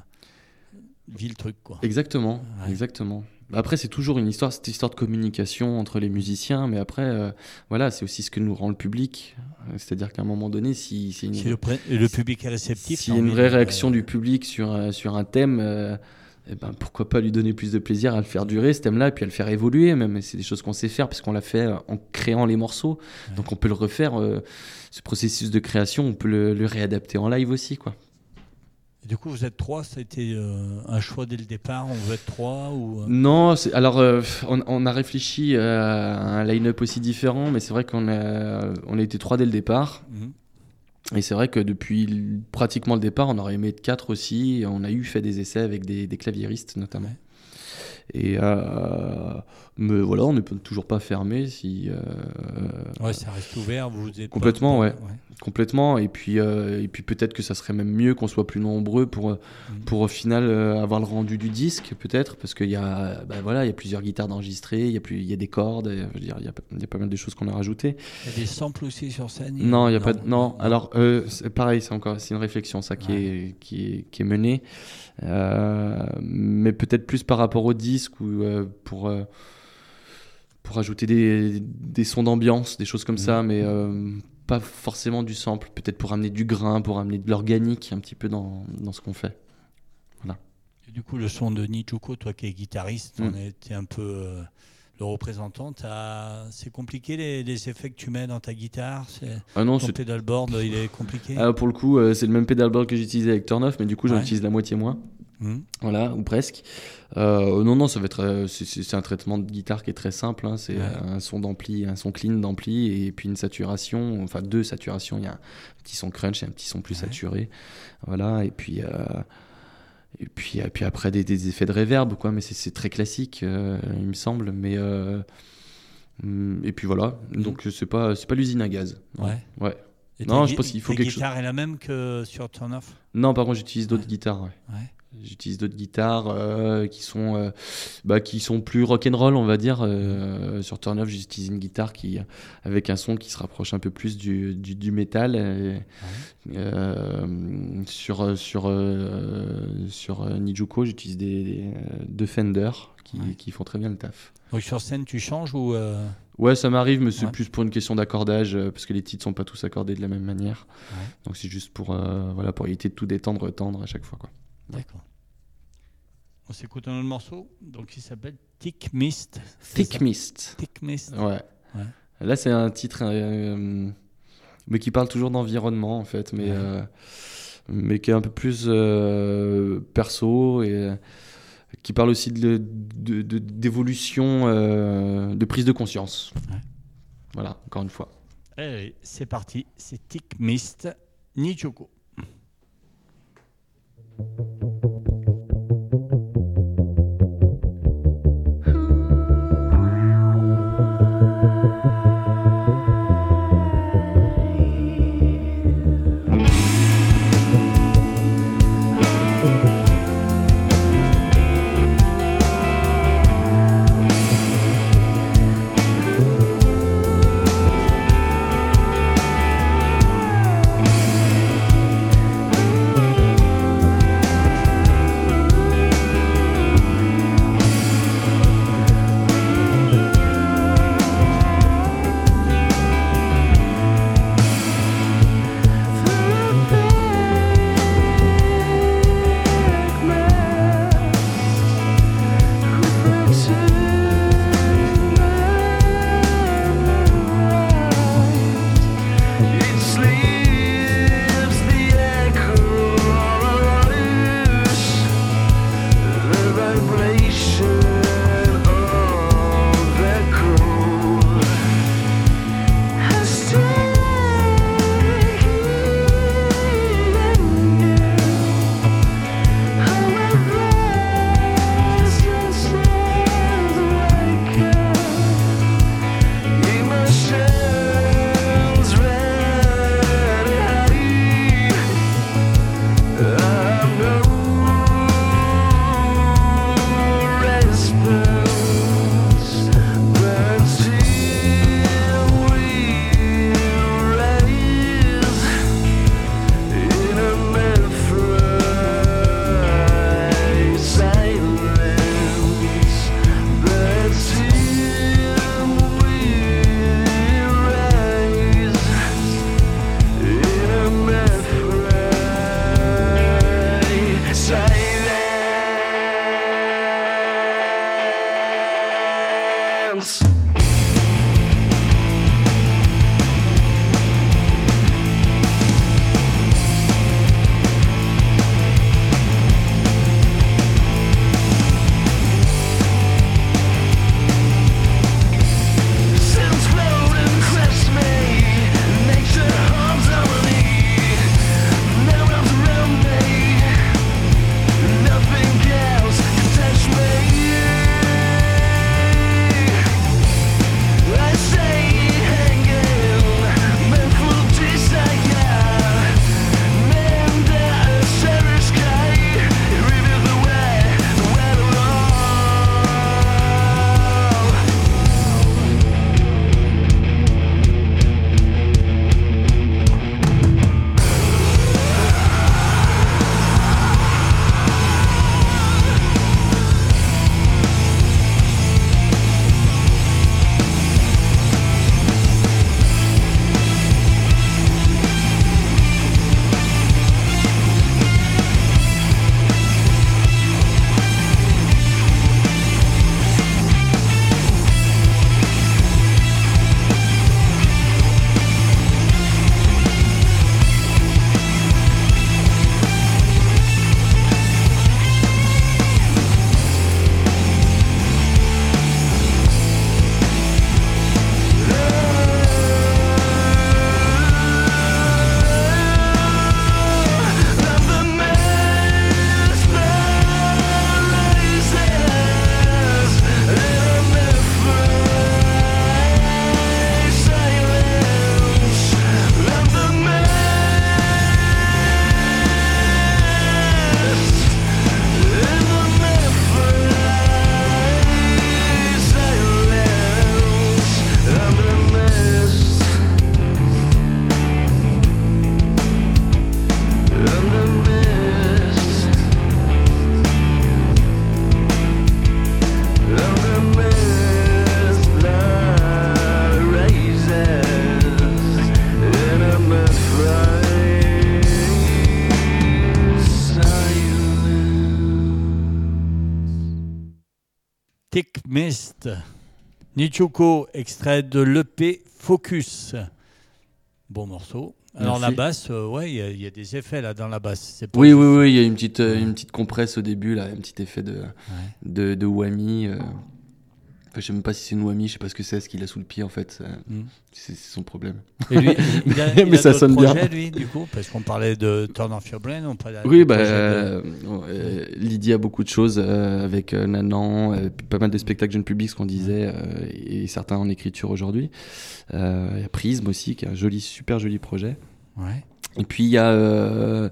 vit le truc, quoi. Exactement, exactement. Après, c'est toujours une histoire, cette histoire de communication entre les musiciens, mais après, euh, voilà, c'est aussi ce que nous rend le public. C'est-à-dire qu'à un moment donné, si, une... le, public est réceptif, s'il y a une vraie réaction du public sur, euh, sur un thème, euh, eh ben, pourquoi pas lui donner plus de plaisir à le faire durer, ce thème-là, et puis à le faire évoluer, même. C'est des choses qu'on sait faire, parce qu'on l'a fait en créant les morceaux. Donc on peut le refaire, ce processus de création, on peut le, le réadapter en live aussi, quoi du coup, vous êtes trois, ça a été euh, un choix dès le départ On veut être trois ou... Euh? Non, alors euh, on, a réfléchi à un line-up aussi différent, mais c'est vrai qu'on a, on a été trois dès le départ. Mhm. Et c'est vrai que depuis pratiquement le départ, on aurait aimé être quatre aussi. on a eu fait des essais avec des, des claviéristes notamment. Et mais voilà, on ne peut toujours pas fermer si. ouais, ça reste ouvert. Vous êtes complètement, ouais complètement. Et puis, euh, et puis peut-être que ça serait même mieux qu'on soit plus nombreux pour, mm. pour au final euh, avoir le rendu du disque, peut-être, parce qu'il y a, bah, voilà, il y a plusieurs guitares enregistrées, il y a plus, il y a des cordes, je veux dire, il y a, il y a pas mal de choses qu'on a rajoutées. Il y a des samples aussi sur scène. Non, il y a pas, non. Alors, euh, pareil, c'est encore, c'est une réflexion ça qui est, qui est, qui est menée, mais peut-être plus par rapport au disque ou pour pour ajouter des, des sons d'ambiance, des choses comme mm. ça, mais pas forcément du sample, peut-être pour amener du grain, pour amener de l'organique un petit peu dans, dans ce qu'on fait. Voilà. Du coup, le son de Nijuko, toi qui es guitariste, on était un peu euh, le représentant. C'est compliqué les, effets que tu mets dans ta guitare ah non, Ton pedalboard, il est compliqué ah, Pour le coup, euh, c'est le même pedalboard que j'utilisais avec Turn Off, mais du coup, j'en utilise la moitié moins. Mmh. Voilà, ou presque. Euh, non, non, ça va être. C'est un traitement de guitare qui est très simple. Hein. c'est un son d'ampli, un son clean d'ampli, et puis une saturation, enfin deux saturations. Il y a un petit son crunch et un petit son plus saturé. Voilà, et puis. Et puis, et puis après, des, des, effets de reverb, quoi, mais c'est très classique, euh, il me semble. Mais, euh, et puis voilà, donc c'est pas, pas l'usine à gaz. Ouais. ouais. non, je pense qu'il faut quelque chose. La guitare est la même que sur Turn Off? Non, par contre, j'utilise d'autres guitares. Ouais. ouais. J'utilise d'autres guitares euh, qui sont euh, bah, qui sont plus rock and roll on va dire. Euh, sur Turn Off, j'utilise une guitare qui avec un son qui se rapproche un peu plus du, du, du métal. sur sur sur Nijuko, j'utilise des, deux Fender qui, qui, font très bien le taf. Donc sur scène, tu changes ou Ouais, ça m'arrive, mais c'est plus pour une question d'accordage, parce que les titres sont pas tous accordés de la même manière. Donc c'est juste pour, voilà, pour éviter de tout détendre, tendre à chaque fois. Quoi. D'accord. On s'écoute un autre morceau, donc il s'appelle Thick Mist. Thick Mist. Thick Mist. Ouais. Là, c'est un titre, euh, mais qui parle toujours d'environnement en fait, mais euh, mais qui est un peu plus euh, perso et qui parle aussi de d'évolution, de, de, prise de conscience. Voilà, encore une fois. Allez, c'est parti, c'est Thick Mist, Nichoko. Thank you. Mist. Nichuko, extrait de l'EP Focus. Bon morceau. Alors la basse, euh, ouais, il y, a des effets là dans la basse. Oui, oui, oui, il y a une petite, euh, une petite compresse au début là, un petit effet de, de, de whammy. Euh. Enfin, je sais même pas si c'est une whammy, je sais pas ce que c'est, ce qu'il a sous le pied en fait. Hmm. C'est son problème. Et lui, il a, Mais ça sonne bien. lui, du coup, parce qu'on parlait de Turn Off Your Brain. On oui, bah, euh, Lydie a beaucoup de choses euh, avec euh, Nanan, pas mal de spectacles jeunes publics, ce qu'on disait, et certains en écriture aujourd'hui. Il y a Prism aussi, qui est un joli, super joli projet. Ouais. Et puis il y a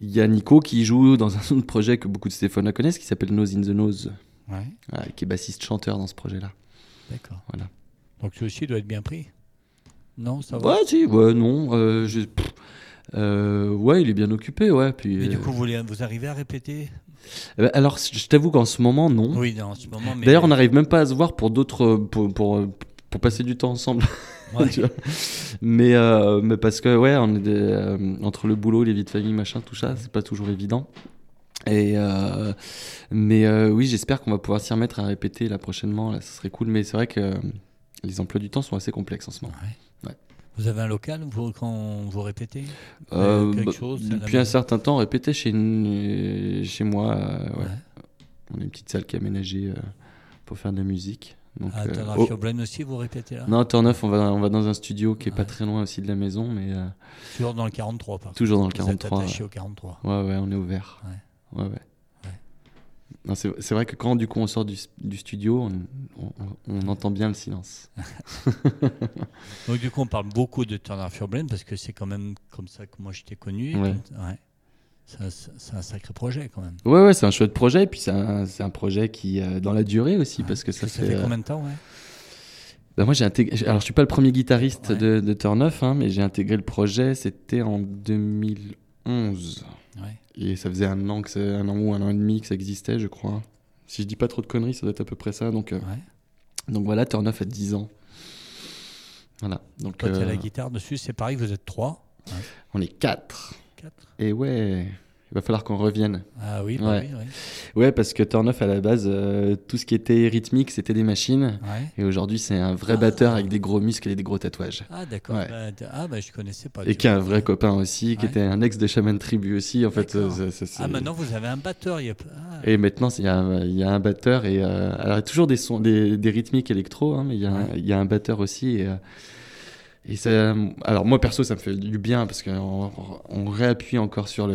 il y a Nico qui joue dans un autre projet que beaucoup de Stéphane connaissent, qui s'appelle Nose in the Nose. Qui est bassiste-chanteur dans ce projet-là. D'accord. Voilà. Donc celui-ci doit être bien pris Non, ça va Ouais, si, ouais, non. Euh, euh, ouais, il est bien occupé, ouais. Puis, mais du coup, vous, vous arrivez à répéter? Eh ben, Alors, je t'avoue qu'en ce moment, non. Oui, en ce moment. Mais... D'ailleurs, on n'arrive même pas à se voir pour d'autres. Pour, pour, pour, passer du temps ensemble. mais, euh, mais parce que, ouais, on est entre le boulot, les vies de famille, machin, tout ça, c'est pas toujours évident. Et euh, mais euh, oui, j'espère qu'on va pouvoir s'y remettre à répéter là prochainement. Là, ça serait cool. Mais c'est vrai que les emplois du temps sont assez complexes en ce moment. Ouais. Vous avez un local vous, quand vous répétez? Euh, quelque bah, chose, Depuis un certain temps, répéter chez, chez moi. Ouais. On a une petite salle qui est aménagée pour faire de la musique. Donc, ah, oh. aussi, vous répétez là? Non, Turn Off, on va, on va dans un studio qui est pas très loin aussi de la maison. mais Toujours dans le 43, par Toujours dans le 43. Vous êtes attaché au 43. Ouais, ouais, on est ouvert. Ouais. Ouais, ouais. C'est vrai que quand du coup on sort du, du studio, on, on, entend bien le silence. Donc du coup on parle beaucoup de Turner Brain parce que c'est quand même comme ça que moi je t'ai connu. Ouais. C'est un, sacré projet quand même. Ouais, ouais, c'est un chouette projet. Et puis c'est un, un, projet qui, euh, dans la durée aussi, parce que ça, ça fait, combien de temps ouais? Ben moi, j'ai intégré. Alors, je suis pas le premier guitariste de, de Turn Off, hein, mais j'ai intégré le projet. C'était en 2011. Et ça faisait un an, que un an ou un an et demi que ça existait, je crois. Si je dis pas trop de conneries, ça doit être à peu près ça. Donc, euh, donc voilà, Turn Off a 10 ans. Voilà. Donc, Toi, tu as la euh, guitare dessus, c'est pareil, vous êtes 3. On est 4. 4. Et ouais. Il va falloir qu'on revienne. Ah oui, bah ouais. oui, Ouais, parce que Turn Off, à la base, euh, tout ce qui était rythmique, c'était des machines. Et aujourd'hui, c'est un vrai batteur avec des gros muscles et des gros tatouages. Ah, d'accord. Bah, ah, bah, je connaissais pas. Et qui est un vrai copain aussi, qui était un ex de Shaman Tribu aussi. En fait, euh, ah, maintenant, vous avez un batteur. Il ah. Et maintenant, il y, a, il y, a un batteur. Et, euh, alors, il y a toujours des, sons, des, des rythmiques électro, hein, mais il y, a il y, a un batteur aussi. Et, et ça, alors moi perso, ça me fait du bien parce qu'on on réappuie encore sur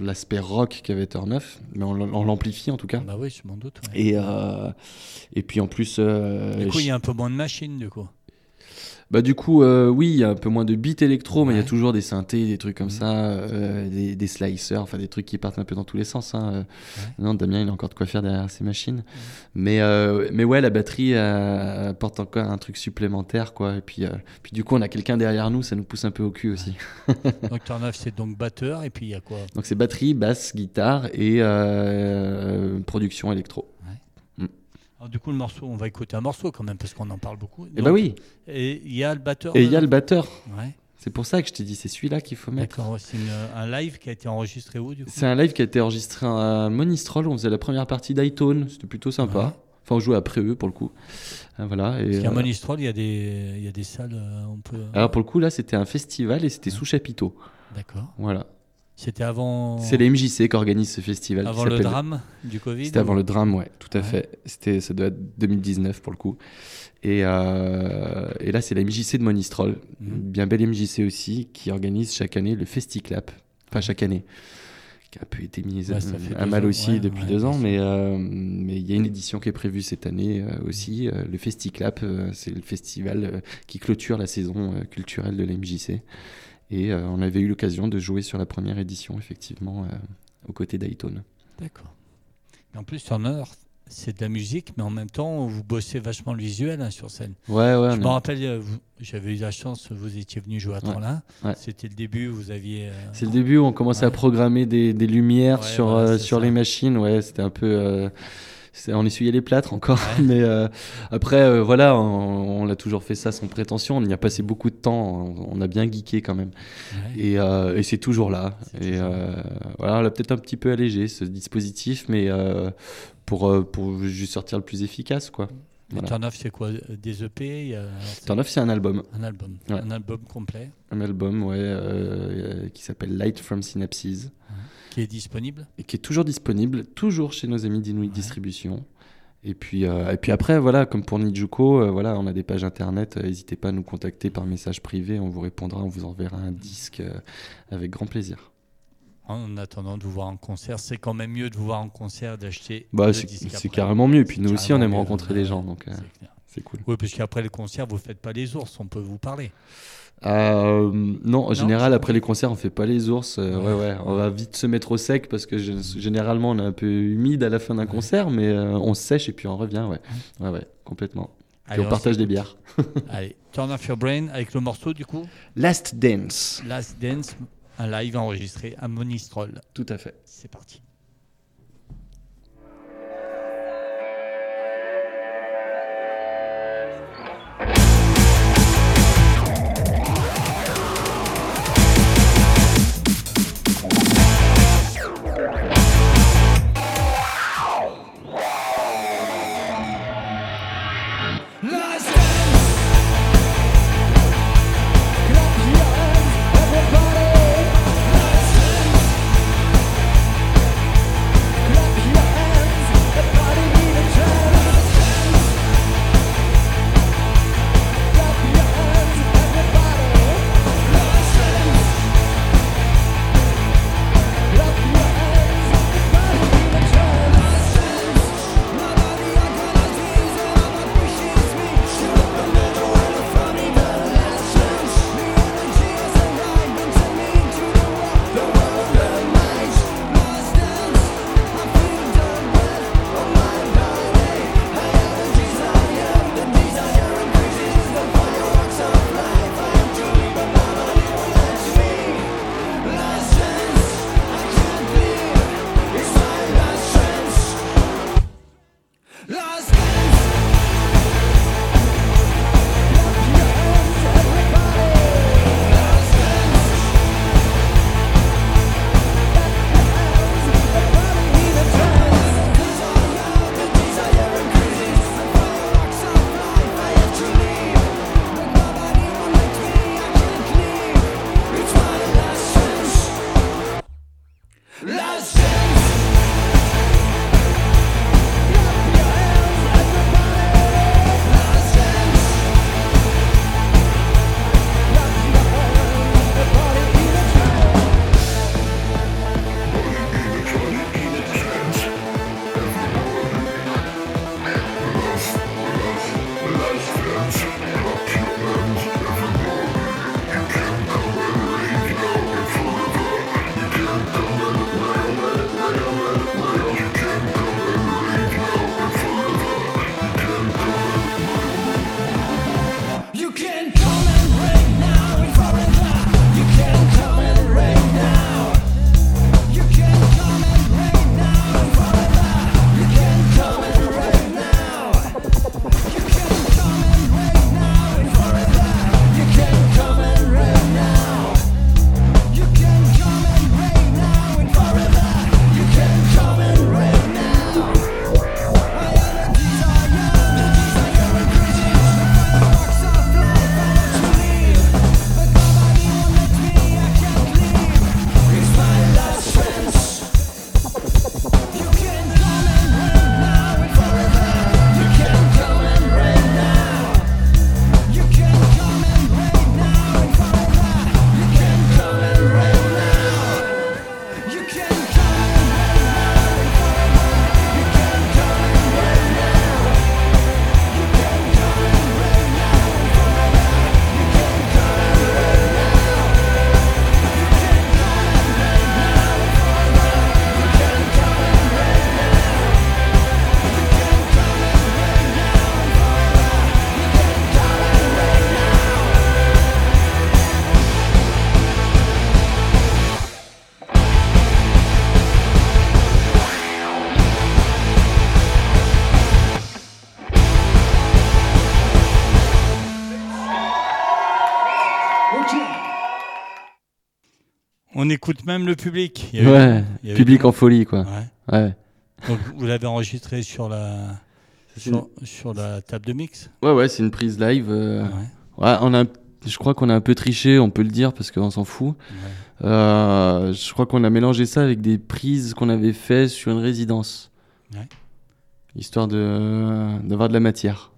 l'aspect rock qu'avait Turn Off, mais on, l'amplifie en tout cas. Bah oui, je m'en doute. Et, euh, et puis en plus. Euh, du coup, il y a un peu moins de machines, du coup. Bah du coup, euh, oui, il y a un peu moins de beats électro, mais il y a toujours des synthés, des trucs comme mhm. ça, euh, des, des, slicers, enfin des trucs qui partent un peu dans tous les sens. Hein. Euh. Non, Damien, il a encore de quoi faire derrière ces machines. Mhm. Mais, mais ouais, la batterie apporte encore un truc supplémentaire, quoi. Et puis, puis du coup, on a quelqu'un derrière nous, ça nous pousse un peu au cul aussi. donc Turn c'est donc batteur, et puis il y a quoi? Donc c'est batterie, basse, guitare et production électro du coup, le morceau, on va écouter un morceau quand même, parce qu'on en parle beaucoup. Eh bah oui. Et il y a le batteur. Et il y a le batteur. Ouais. C'est pour ça que je t'ai dit, c'est celui-là qu'il faut mettre. D'accord, c'est un live qui a été enregistré où du coup C'est un live qui a été enregistré à Monistrol, on faisait la première partie d'iTone, c'était plutôt sympa. Enfin, on jouait après eux pour le coup. Euh, voilà. Et, Parce qu'à euh, Monistrol, il y, a des, il y a des salles, euh, on peut. Alors pour le coup, là, c'était un festival et c'était sous chapiteau. D'accord. Voilà. C'était avant. C'est les MJC qui organisent ce festival. Avant le drame du Covid C'était avant le drame, ouais, tout à fait. C'était, ça doit être 2019 pour le coup. Et, euh, et là, c'est la MJC de Monistrol, mhm. bien belle MJC aussi, qui organise chaque année le FestiClap. Enfin, chaque année. Qui a un peu été mise à mal aussi depuis deux ans, mais euh, mais il y a une édition qui est prévue cette année euh, aussi. le FestiClap, c'est le festival qui clôture la saison culturelle de la MJC. Et euh, on avait eu l'occasion de jouer sur la première édition, effectivement, euh, aux côtés d'Ayton. D'accord. En plus, Turner, c'est de la musique, mais en même temps, vous bossez vachement le visuel hein, sur scène. Ouais, ouais. Je me rappelle, euh, j'avais eu la chance, vous étiez venu jouer à Tremlin. C'était le début, vous aviez. c'est le début où on commençait à programmer des, des lumières sur, sur les machines. Ouais, c'était un peu on essuyait les plâtres encore. Mais après, voilà, on, l'a toujours fait ça sans prétention. On y a passé beaucoup de temps. On, a bien geeké quand même. Et, c'est toujours là. Et voilà, on l'a peut-être un petit peu allégé ce dispositif, mais pour, pour juste sortir le plus efficace, quoi. Voilà. Turn Off, c'est quoi? Des EP Turn Off, c'est un album. Un album. Un album complet. Un album, ouais, euh, qui s'appelle Light from Synapses. Qui est disponible? Et qui est toujours disponible, toujours chez nos amis d'Inuit Distribution. Et puis, euh, et puis après, voilà, comme pour Nijuko, euh, voilà, on a des pages internet. N'hésitez pas à nous contacter par message privé. On vous répondra, on vous enverra un disque avec grand plaisir en attendant de vous voir en concert. C'est quand même mieux de vous voir en concert, d'acheter bah, C'est carrément mieux. Et puis nous aussi, on aime rencontrer les gens. Donc, c'est cool. Oui, parce qu'après le concert, vous ne faites pas les ours, on peut vous parler. Euh, non, en général, après les concerts, on fait pas les ours. Euh, ouais. ouais, on va vite se mettre au sec parce que généralement, on est un peu humide à la fin d'un concert, mais euh, on sèche et puis on revient. Ouais, ouais, ouais complètement. et on, partage des bières. Allez, Turn Off Your Brain avec le morceau du coup Last Dance. Last Dance, un live enregistré à Monistrol. Tout à fait. C'est parti. On écoute même le public. ouais, public en folie, quoi. Ouais. Donc, vous l'avez enregistré sur la, sur, la table de mix? Ouais, ouais, c'est une prise live. ouais. on a, je crois qu'on a un peu triché, on peut le dire, parce qu'on s'en fout. Euh, je crois qu'on a mélangé ça avec des prises qu'on avait fait sur une résidence. Ouais. Histoire d'avoir de, de la matière.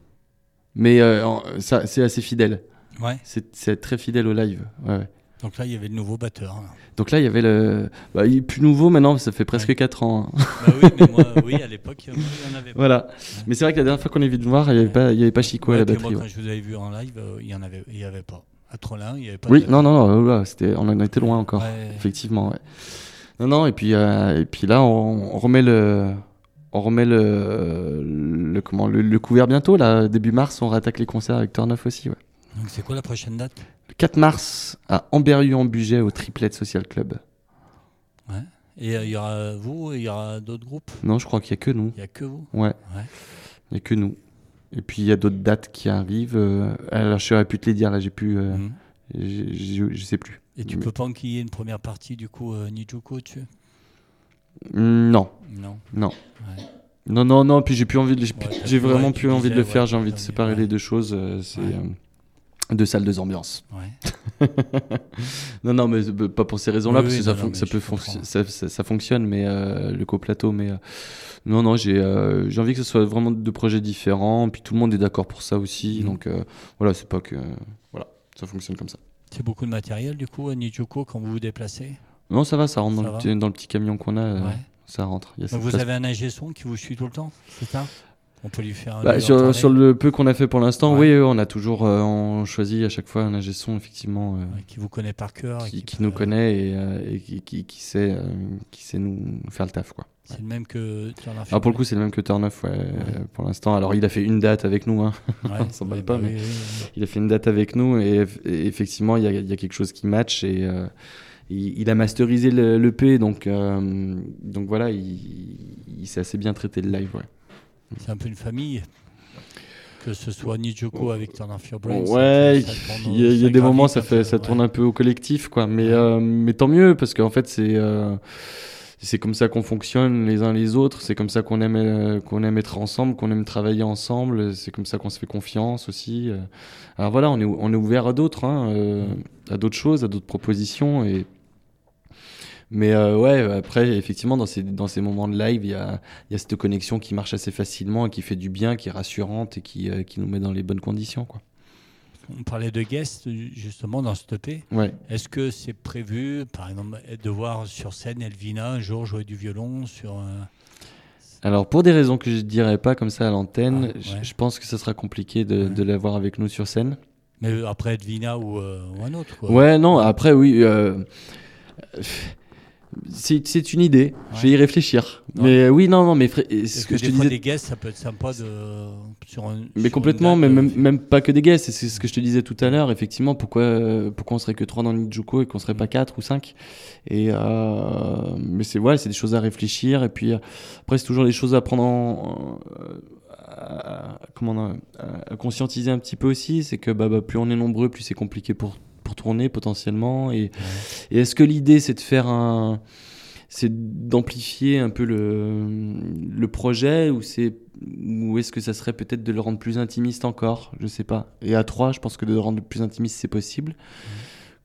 Mais euh, ça, c'est assez fidèle. Ouais. C'est très fidèle au live. Ouais, Donc là, il y avait le nouveau batteur. Donc là, il y avait le. Bah, il est plus nouveau maintenant, ça fait presque 4 ans. Hein. Bah oui, mais moi, oui, à l'époque, il y en avait pas. Voilà. Mais c'est vrai que la dernière fois qu'on est venu de voir, il n'y avait, pas, il y avait pas Chico à la batterie. Moi, quand je vous avais vu en live, euh, il n'y avait, il y avait pas. À Trollin, il n'y avait pas. Oui, non, non, non, c'était, on en était loin encore. Effectivement, ouais. Non, non, et puis, euh, et puis là, on, on remet le on remet le, le comment, le, couvert bientôt. Là, début mars, on rattaque les concerts avec Turn aussi. Ouais. Donc c'est quoi la prochaine date? Le 4 mars à Amberieu-en-Bugey au Triplet Social Club. Ouais. Et euh, il y aura vous il y aura d'autres groupes? Non, je crois qu'il n'y a que nous. Il n'y a que vous? Ouais. Il n'y a que nous. Et puis il y a d'autres dates qui arrivent. Euh, alors je saurais plus te les dire, là, j'ai plus. Euh, mhm. je sais plus. Et tu peux pas ait une première partie du coup Nijuko tu? Non. Non. Non. Non, non, non, puis j'ai plus envie de, j'ai vraiment plus envie de le faire, j'ai envie de séparer les deux choses, c'est euh, deux salles, deux ambiances. non, non, mais euh, pas pour ces raisons-là, parce que ça, ça, peut ça, ça, fonctionne, mais le coplateau, mais non, non, j'ai j'ai envie que ce soit vraiment deux projets différents, puis tout le monde est d'accord pour ça aussi, mm. donc voilà, c'est pas que, voilà, ça fonctionne comme ça. C'est beaucoup de matériel du coup à quand vous vous déplacez? Non, ça va, ça rentre dans, le, dans, le, petit camion qu'on a ça rentre. vous avez un ingé son qui vous suit tout le temps, c'est ça? On peut lui faire un bah, sur, le peu qu'on a fait pour l'instant, oui, on a toujours euh, on choisit à chaque fois un ingé son effectivement euh, qui vous connaît par cœur, qui, qui, nous connaît et, euh, qui, qui, sait qui sait nous faire le taf quoi. C'est le même que Turn Alors pour le coup, c'est le même que Turn ouais, pour l'instant. Alors il a fait une date avec nous, hein. on s'en bat pas, bah mais il a fait une date avec nous et, effectivement, il y a, y a, quelque chose qui match et il, a masterisé l'EP, donc, euh, donc voilà, il, il s'est assez bien traité le live. Ouais. C'est un peu une famille que ce soit Nijoko avec Turn Off Your Brain. Ouais, il y, a, des moments ça fait ça tourne un peu au collectif quoi, mais euh, mais tant mieux parce qu'en fait c'est euh, c'est comme ça qu'on fonctionne les uns les autres, c'est comme ça qu'on aime qu'on aime être ensemble, qu'on aime travailler ensemble, c'est comme ça qu'on se fait confiance aussi. Alors voilà, on est on est ouvert à d'autres hein, à d'autres choses, à d'autres propositions. Et mais euh, ouais, après, effectivement, dans ces, dans ces moments de live, il y a, y a cette connexion qui marche assez facilement et qui fait du bien, qui est rassurante et qui, euh, qui nous met dans les bonnes conditions. Quoi. On parlait de guests justement dans ce EP. Ouais. Est-ce que c'est prévu, par exemple, de voir sur scène Elvina un jour jouer du violon sur Alors pour des raisons que je ne dirais pas comme ça à l'antenne, ah, je, pense que ce sera compliqué de, de l'avoir avec nous sur scène. Mais après Elvina ou, euh, ou un autre. Quoi. Ouais, non, après oui. C'est une idée. Je vais y réfléchir. Mais euh, oui, non, non, mais ce que, je te disais. des guests, ça peut être sympa de sur un, Mais complètement, mais même, même, pas que des guests. C'est ce que je te disais tout à l'heure. Effectivement, pourquoi pourquoi on serait que trois dans Nijuko et qu'on serait pas quatre ou cinq Et euh, mais c'est ouais, c'est des choses à réfléchir. Et puis après, c'est toujours des choses à prendre en, à, comment à conscientiser un petit peu aussi. C'est que bah, bah, plus on est nombreux, plus c'est compliqué pour pour tourner potentiellement. Et, est-ce que l'idée c'est de faire un, c'est d'amplifier un peu le, le projet ou c'est ou est-ce que ça serait peut-être de le rendre plus intimiste encore? Je sais pas. Et à trois, je pense que de le rendre plus intimiste c'est possible,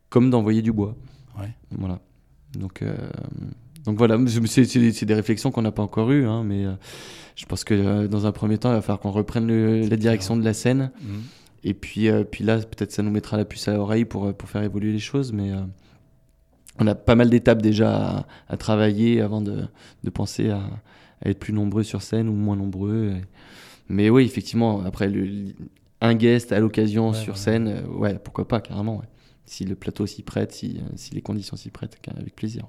comme d'envoyer du bois. Ouais. Voilà. Donc euh, donc voilà, c'est des réflexions qu'on n'a pas encore eues, hein, mais euh, je pense que euh, dans un premier temps, il va falloir qu'on reprenne la direction de la scène. Mmh. Et puis, euh, puis là, peut-être ça nous mettra la puce à l'oreille pour, euh, pour faire évoluer les choses, mais euh, on a pas mal d'étapes déjà à, travailler avant de, de penser à, être plus nombreux sur scène ou moins nombreux. Mais oui, effectivement, après, le, un guest à l'occasion sur scène, ouais, pourquoi pas, carrément. Si le plateau s'y prête, si, si les conditions s'y prêtent, avec plaisir.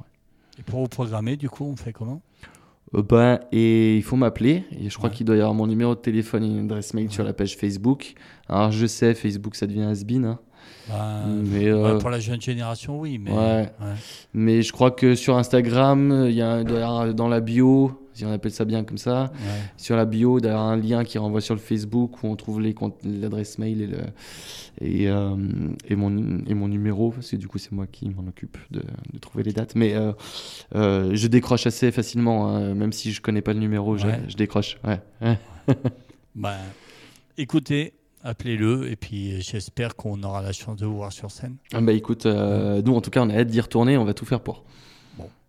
Et pour vous programmer, du coup, on fait comment? Ben, et il faut m'appeler. Et je crois qu'il doit y avoir mon numéro de téléphone et une adresse mail sur la page Facebook. Alors je sais, Facebook, ça devient has-been. Hein. Bah, mais euh, pour la jeune génération, oui. Mais, ouais. mais je crois que sur Instagram, il y a, y dans la bio, si on appelle ça bien comme ça. Sur la bio, d'avoir un lien qui renvoie sur le Facebook où on trouve l'adresse mail et, le, et, euh, et, mon, et mon numéro, parce que du coup, c'est moi qui m'en occupe de, de, trouver les dates. Mais euh, euh, je décroche assez facilement, hein, même si je connais pas le numéro, je, je, décroche. Ouais. bah, écoutez, appelez-le et puis j'espère qu'on aura la chance de vous voir sur scène. Ah bah écoute, nous en tout cas on a hâte d'y retourner, on va tout faire pour.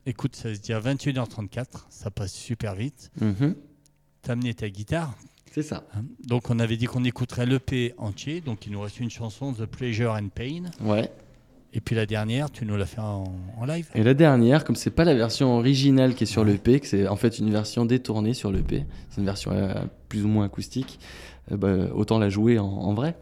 Écoute, ça se dit à 21h34, ça passe super vite. Mm T'as amené ta guitare. C'est ça. Hein, donc on avait dit qu'on écouterait l'EP entier, donc il nous reste une chanson, The Pleasure and Pain. Ouais. Et puis la dernière, tu nous l'as fait en, live. Et la dernière, comme c'est pas la version originale qui est sur l'EP, que c'est en fait une version détournée sur l'EP, c'est une version euh, plus ou moins acoustique, euh, bah, autant la jouer en, vrai.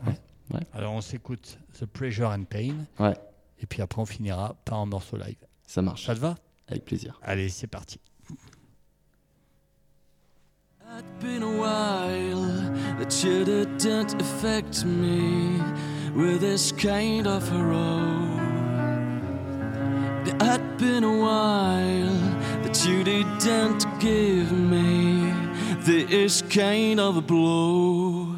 Ouais. Alors on s'écoute The Pleasure and Pain. Ouais. Et puis après on finira par un morceau live. Ça marche. Ça te va? Avec plaisir. Allez, c'est parti. It's been a while that you didn't affect me with this kind of a role. It had been a while that you didn't give me this kind of a blow.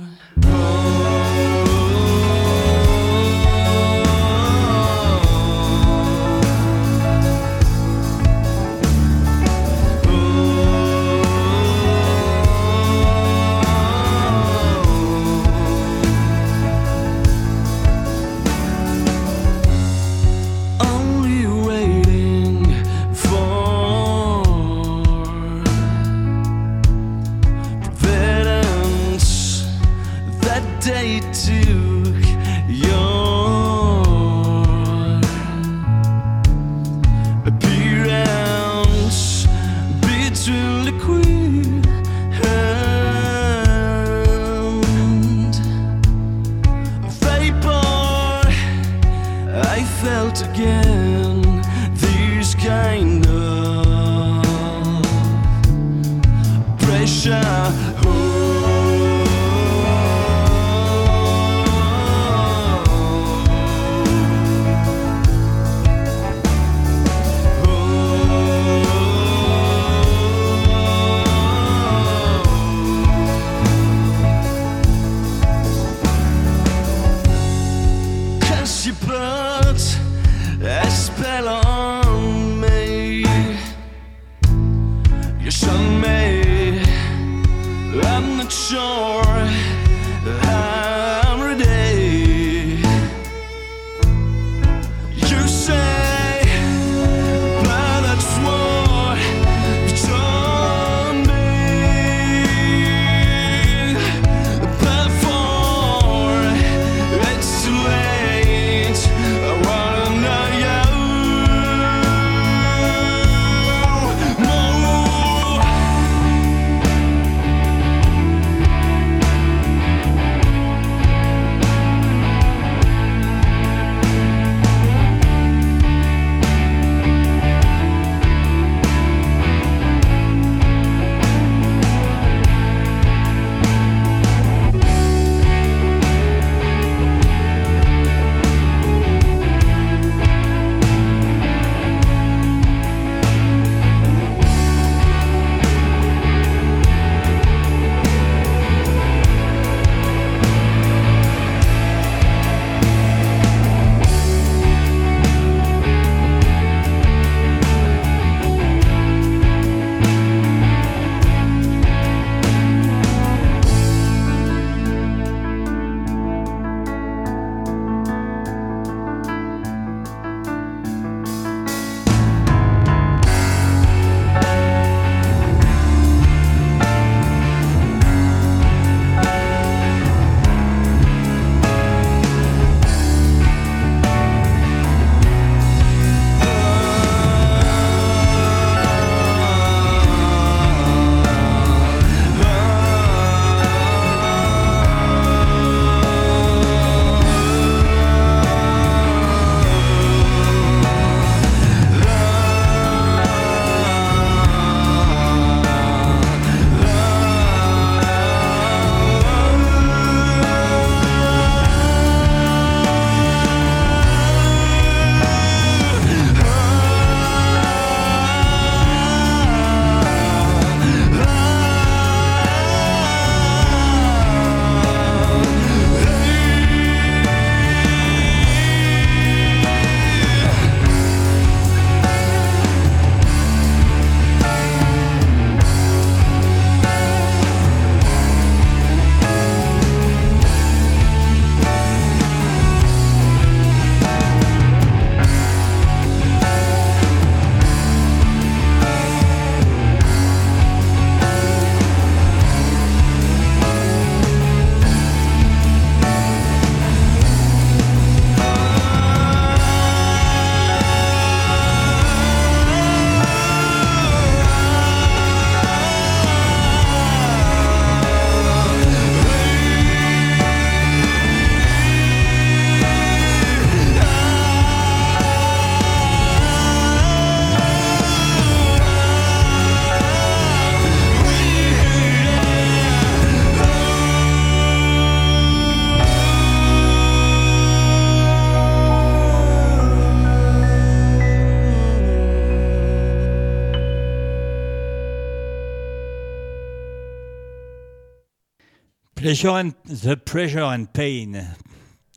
Pleasure and, the Pleasure and Pain,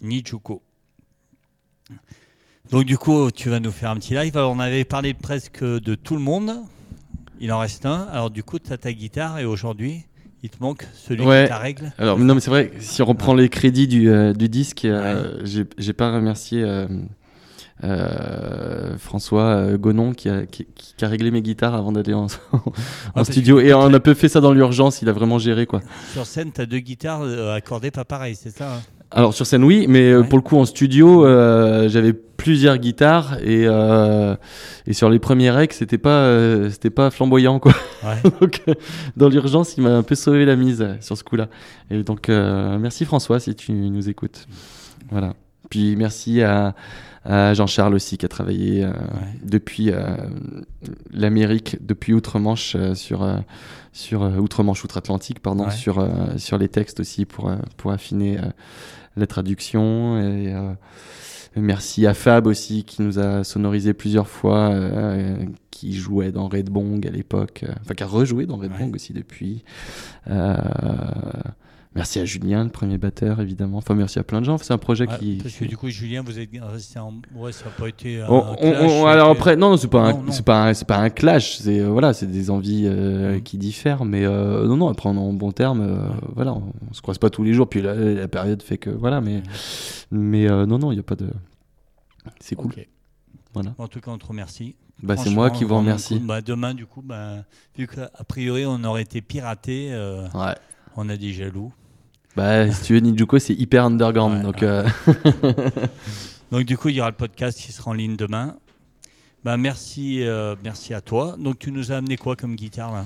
Nijuko. Donc du coup, tu vas nous faire un petit live. Alors, on avait parlé presque de tout le monde. Il en reste un. Alors du coup, tu as ta guitare et aujourd'hui, il te manque celui Ouais. qui t'a règle. Alors, non, mais c'est vrai, si on reprend les crédits du, euh, du disque, euh, j'ai- j'ai pas remercié euh, euh, François euh, Gonon qui a, qui, qui a réglé mes guitares avant d'aller en, en parce studio. Et on a peu fait ça dans l'urgence, il a vraiment géré quoi. Sur scène, tu as deux guitares euh, accordées pas pareil, c'est ça hein? Alors sur scène oui, mais Ouais. pour le coup en studio, euh, j'avais plusieurs guitares et, euh, et sur les premiers recs, c'était pas, c'était pas flamboyant quoi. Ouais. donc dans l'urgence, il m'a un peu sauvé la mise sur ce coup-là. Et donc merci François si tu nous écoutes. Voilà. Puis merci à, à Jean-Charles aussi qui a travaillé euh, depuis euh, l'Amérique, depuis Outre-Manche euh, sur euh, sur euh, Outre-Manche, Outre-Atlantique, pardon, Ouais. sur euh, sur les textes aussi pour euh, pour affiner euh, la traduction et euh, Merci à Fab aussi qui nous a sonorisé plusieurs fois, euh, qui jouait dans Red Bong à l'époque, euh, enfin qui a rejoué dans Red Ouais. Bong aussi depuis. Euh, merci à Julien, le premier batteur évidemment. Enfin merci à plein de gens. C'est un projet Ouais, qui. Parce que du coup, Julien, vous êtes resté en. Ouais, ça n'a pas été. un On- on- clash, on- ça a alors après, non, non, c'est pas, c'est pas, un, c'est pas un clash. C'est euh, voilà, c'est des envies euh, Mhm. qui diffèrent, mais euh, non, non, après on est en bon terme. euh, voilà, on, on se croise pas tous les jours. Puis la, la période fait que voilà, mais mais euh, non, non, il y a pas de. C'est cool. Voilà. En tout cas, on te remercie. Bah, c'est moi qui vous remercie. Bah, demain, du coup, bah, vu qu'a priori, on aurait été piraté, Ouais. on a des jaloux. Bah, si tu veux, Nijuko, c'est hyper underground. Ouais, donc, ouais. euh, Donc, du coup, il y aura le podcast qui sera en ligne demain. Bah, merci, euh, merci à toi. Donc, tu nous as amené quoi comme guitare là?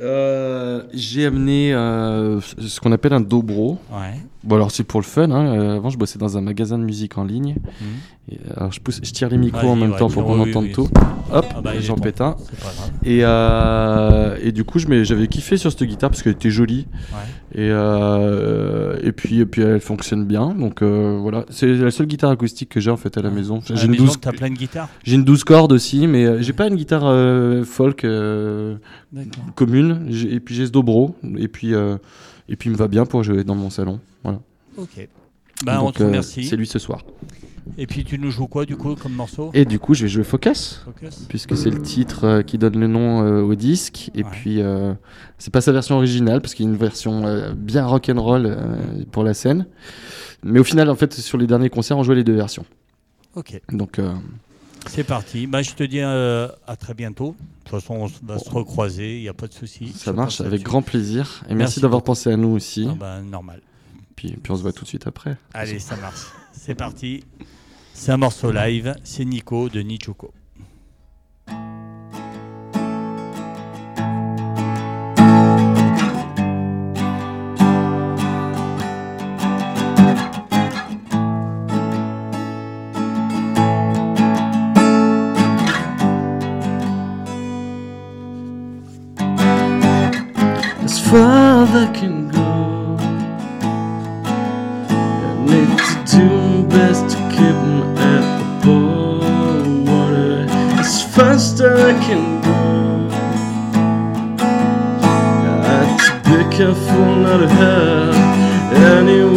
Euh, j'ai amené euh, ce qu'on appelle un dobro. Ouais. Bon, alors c'est pour le fun. hein. Euh, avant, je bossais dans un magasin de musique en ligne. Mhm. Et, alors, je, pousse, je tire les micros Vas-y, en même ouais, temps pour qu'on oui, entende oui, tout. Hop, Ah bah, j'en pète un. Et, euh, et du coup, je m'ai- j'avais kiffé sur cette guitare parce qu'elle était jolie. Ouais. Et, euh, et, puis, et puis, elle fonctionne bien. Donc euh, voilà, c'est la seule guitare acoustique que j'ai en fait à la maison. À la J'ai une, maison, 12, t'as plein de guitares? j'ai une 12 cordes aussi, mais j'ai pas une guitare folk commune. J'ai- Et puis j'ai ce dobro. Et puis, et puis il me va bien pour jouer dans mon salon. Voilà. Ok. Bah, on te euh, remercie. c'est lui ce soir. Et puis, tu nous joues quoi, du coup, comme morceau? Et du coup, je vais jouer Focus. Focus puisque c'est le titre euh, qui donne le nom euh, au disque. Et Ouais. puis, euh, c'est pas sa version originale, parce qu'il y a une version bien rock'n'roll euh, pour la scène. Mais au final, en fait, sur les derniers concerts, on jouait les deux versions. Ok. Donc, C'est parti. Bah, je te dis euh, à très bientôt. De toute façon, on va se recroiser, il n'y a pas de souci. ça Je marche avec grand plaisir. Et merci, Merci d'avoir pensé à nous aussi. Ah bah, normal. Puis, puis on se voit tout de suite après. Allez, ça marche. C'est parti. C'est un morceau live. C'est Nico de Nichuko. mother can go. And it's doing best to keep him at the border as fast as I can go. I have to be careful not to hurt anyone.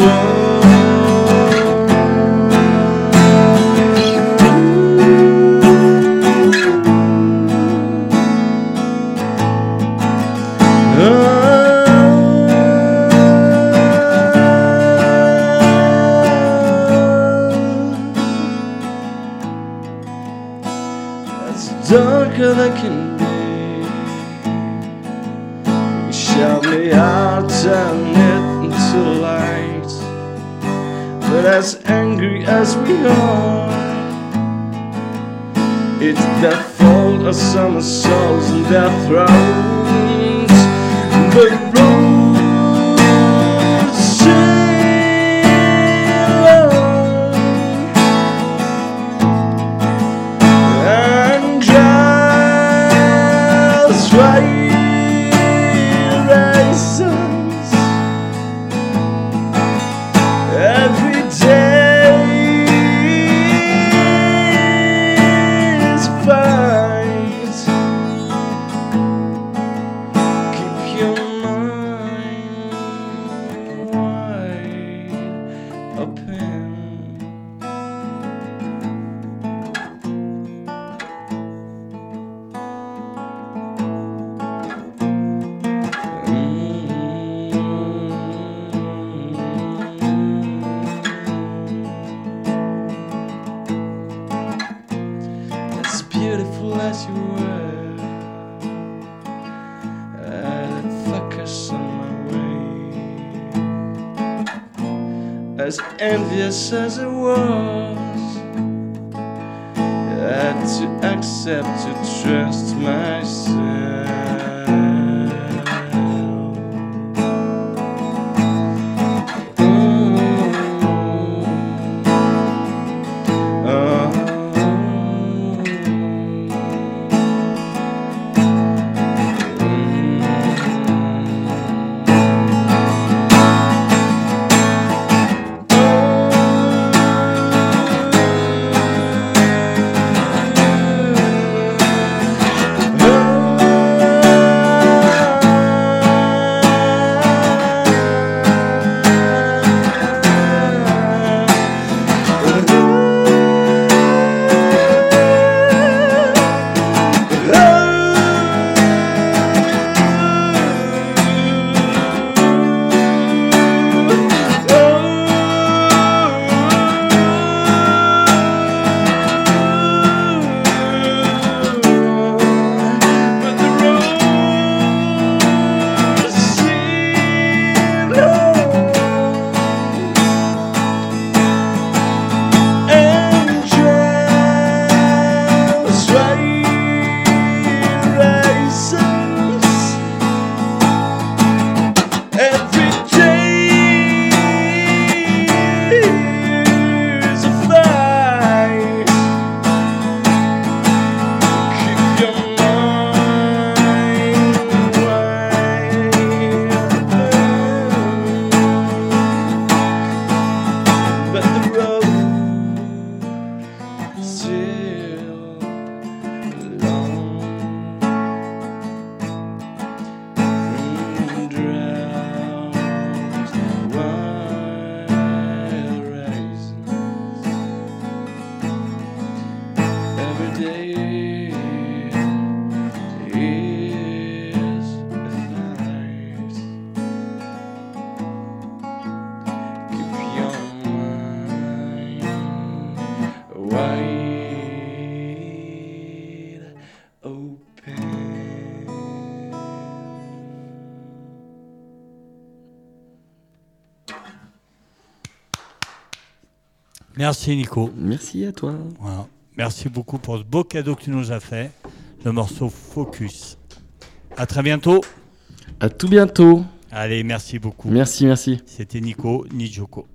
Merci Nico. Merci à toi. Merci beaucoup pour ce beau cadeau que tu nous as fait, le morceau Focus. À très bientôt. À tout bientôt. Allez, merci beaucoup. Merci, merci. C'était Nico Nijoko.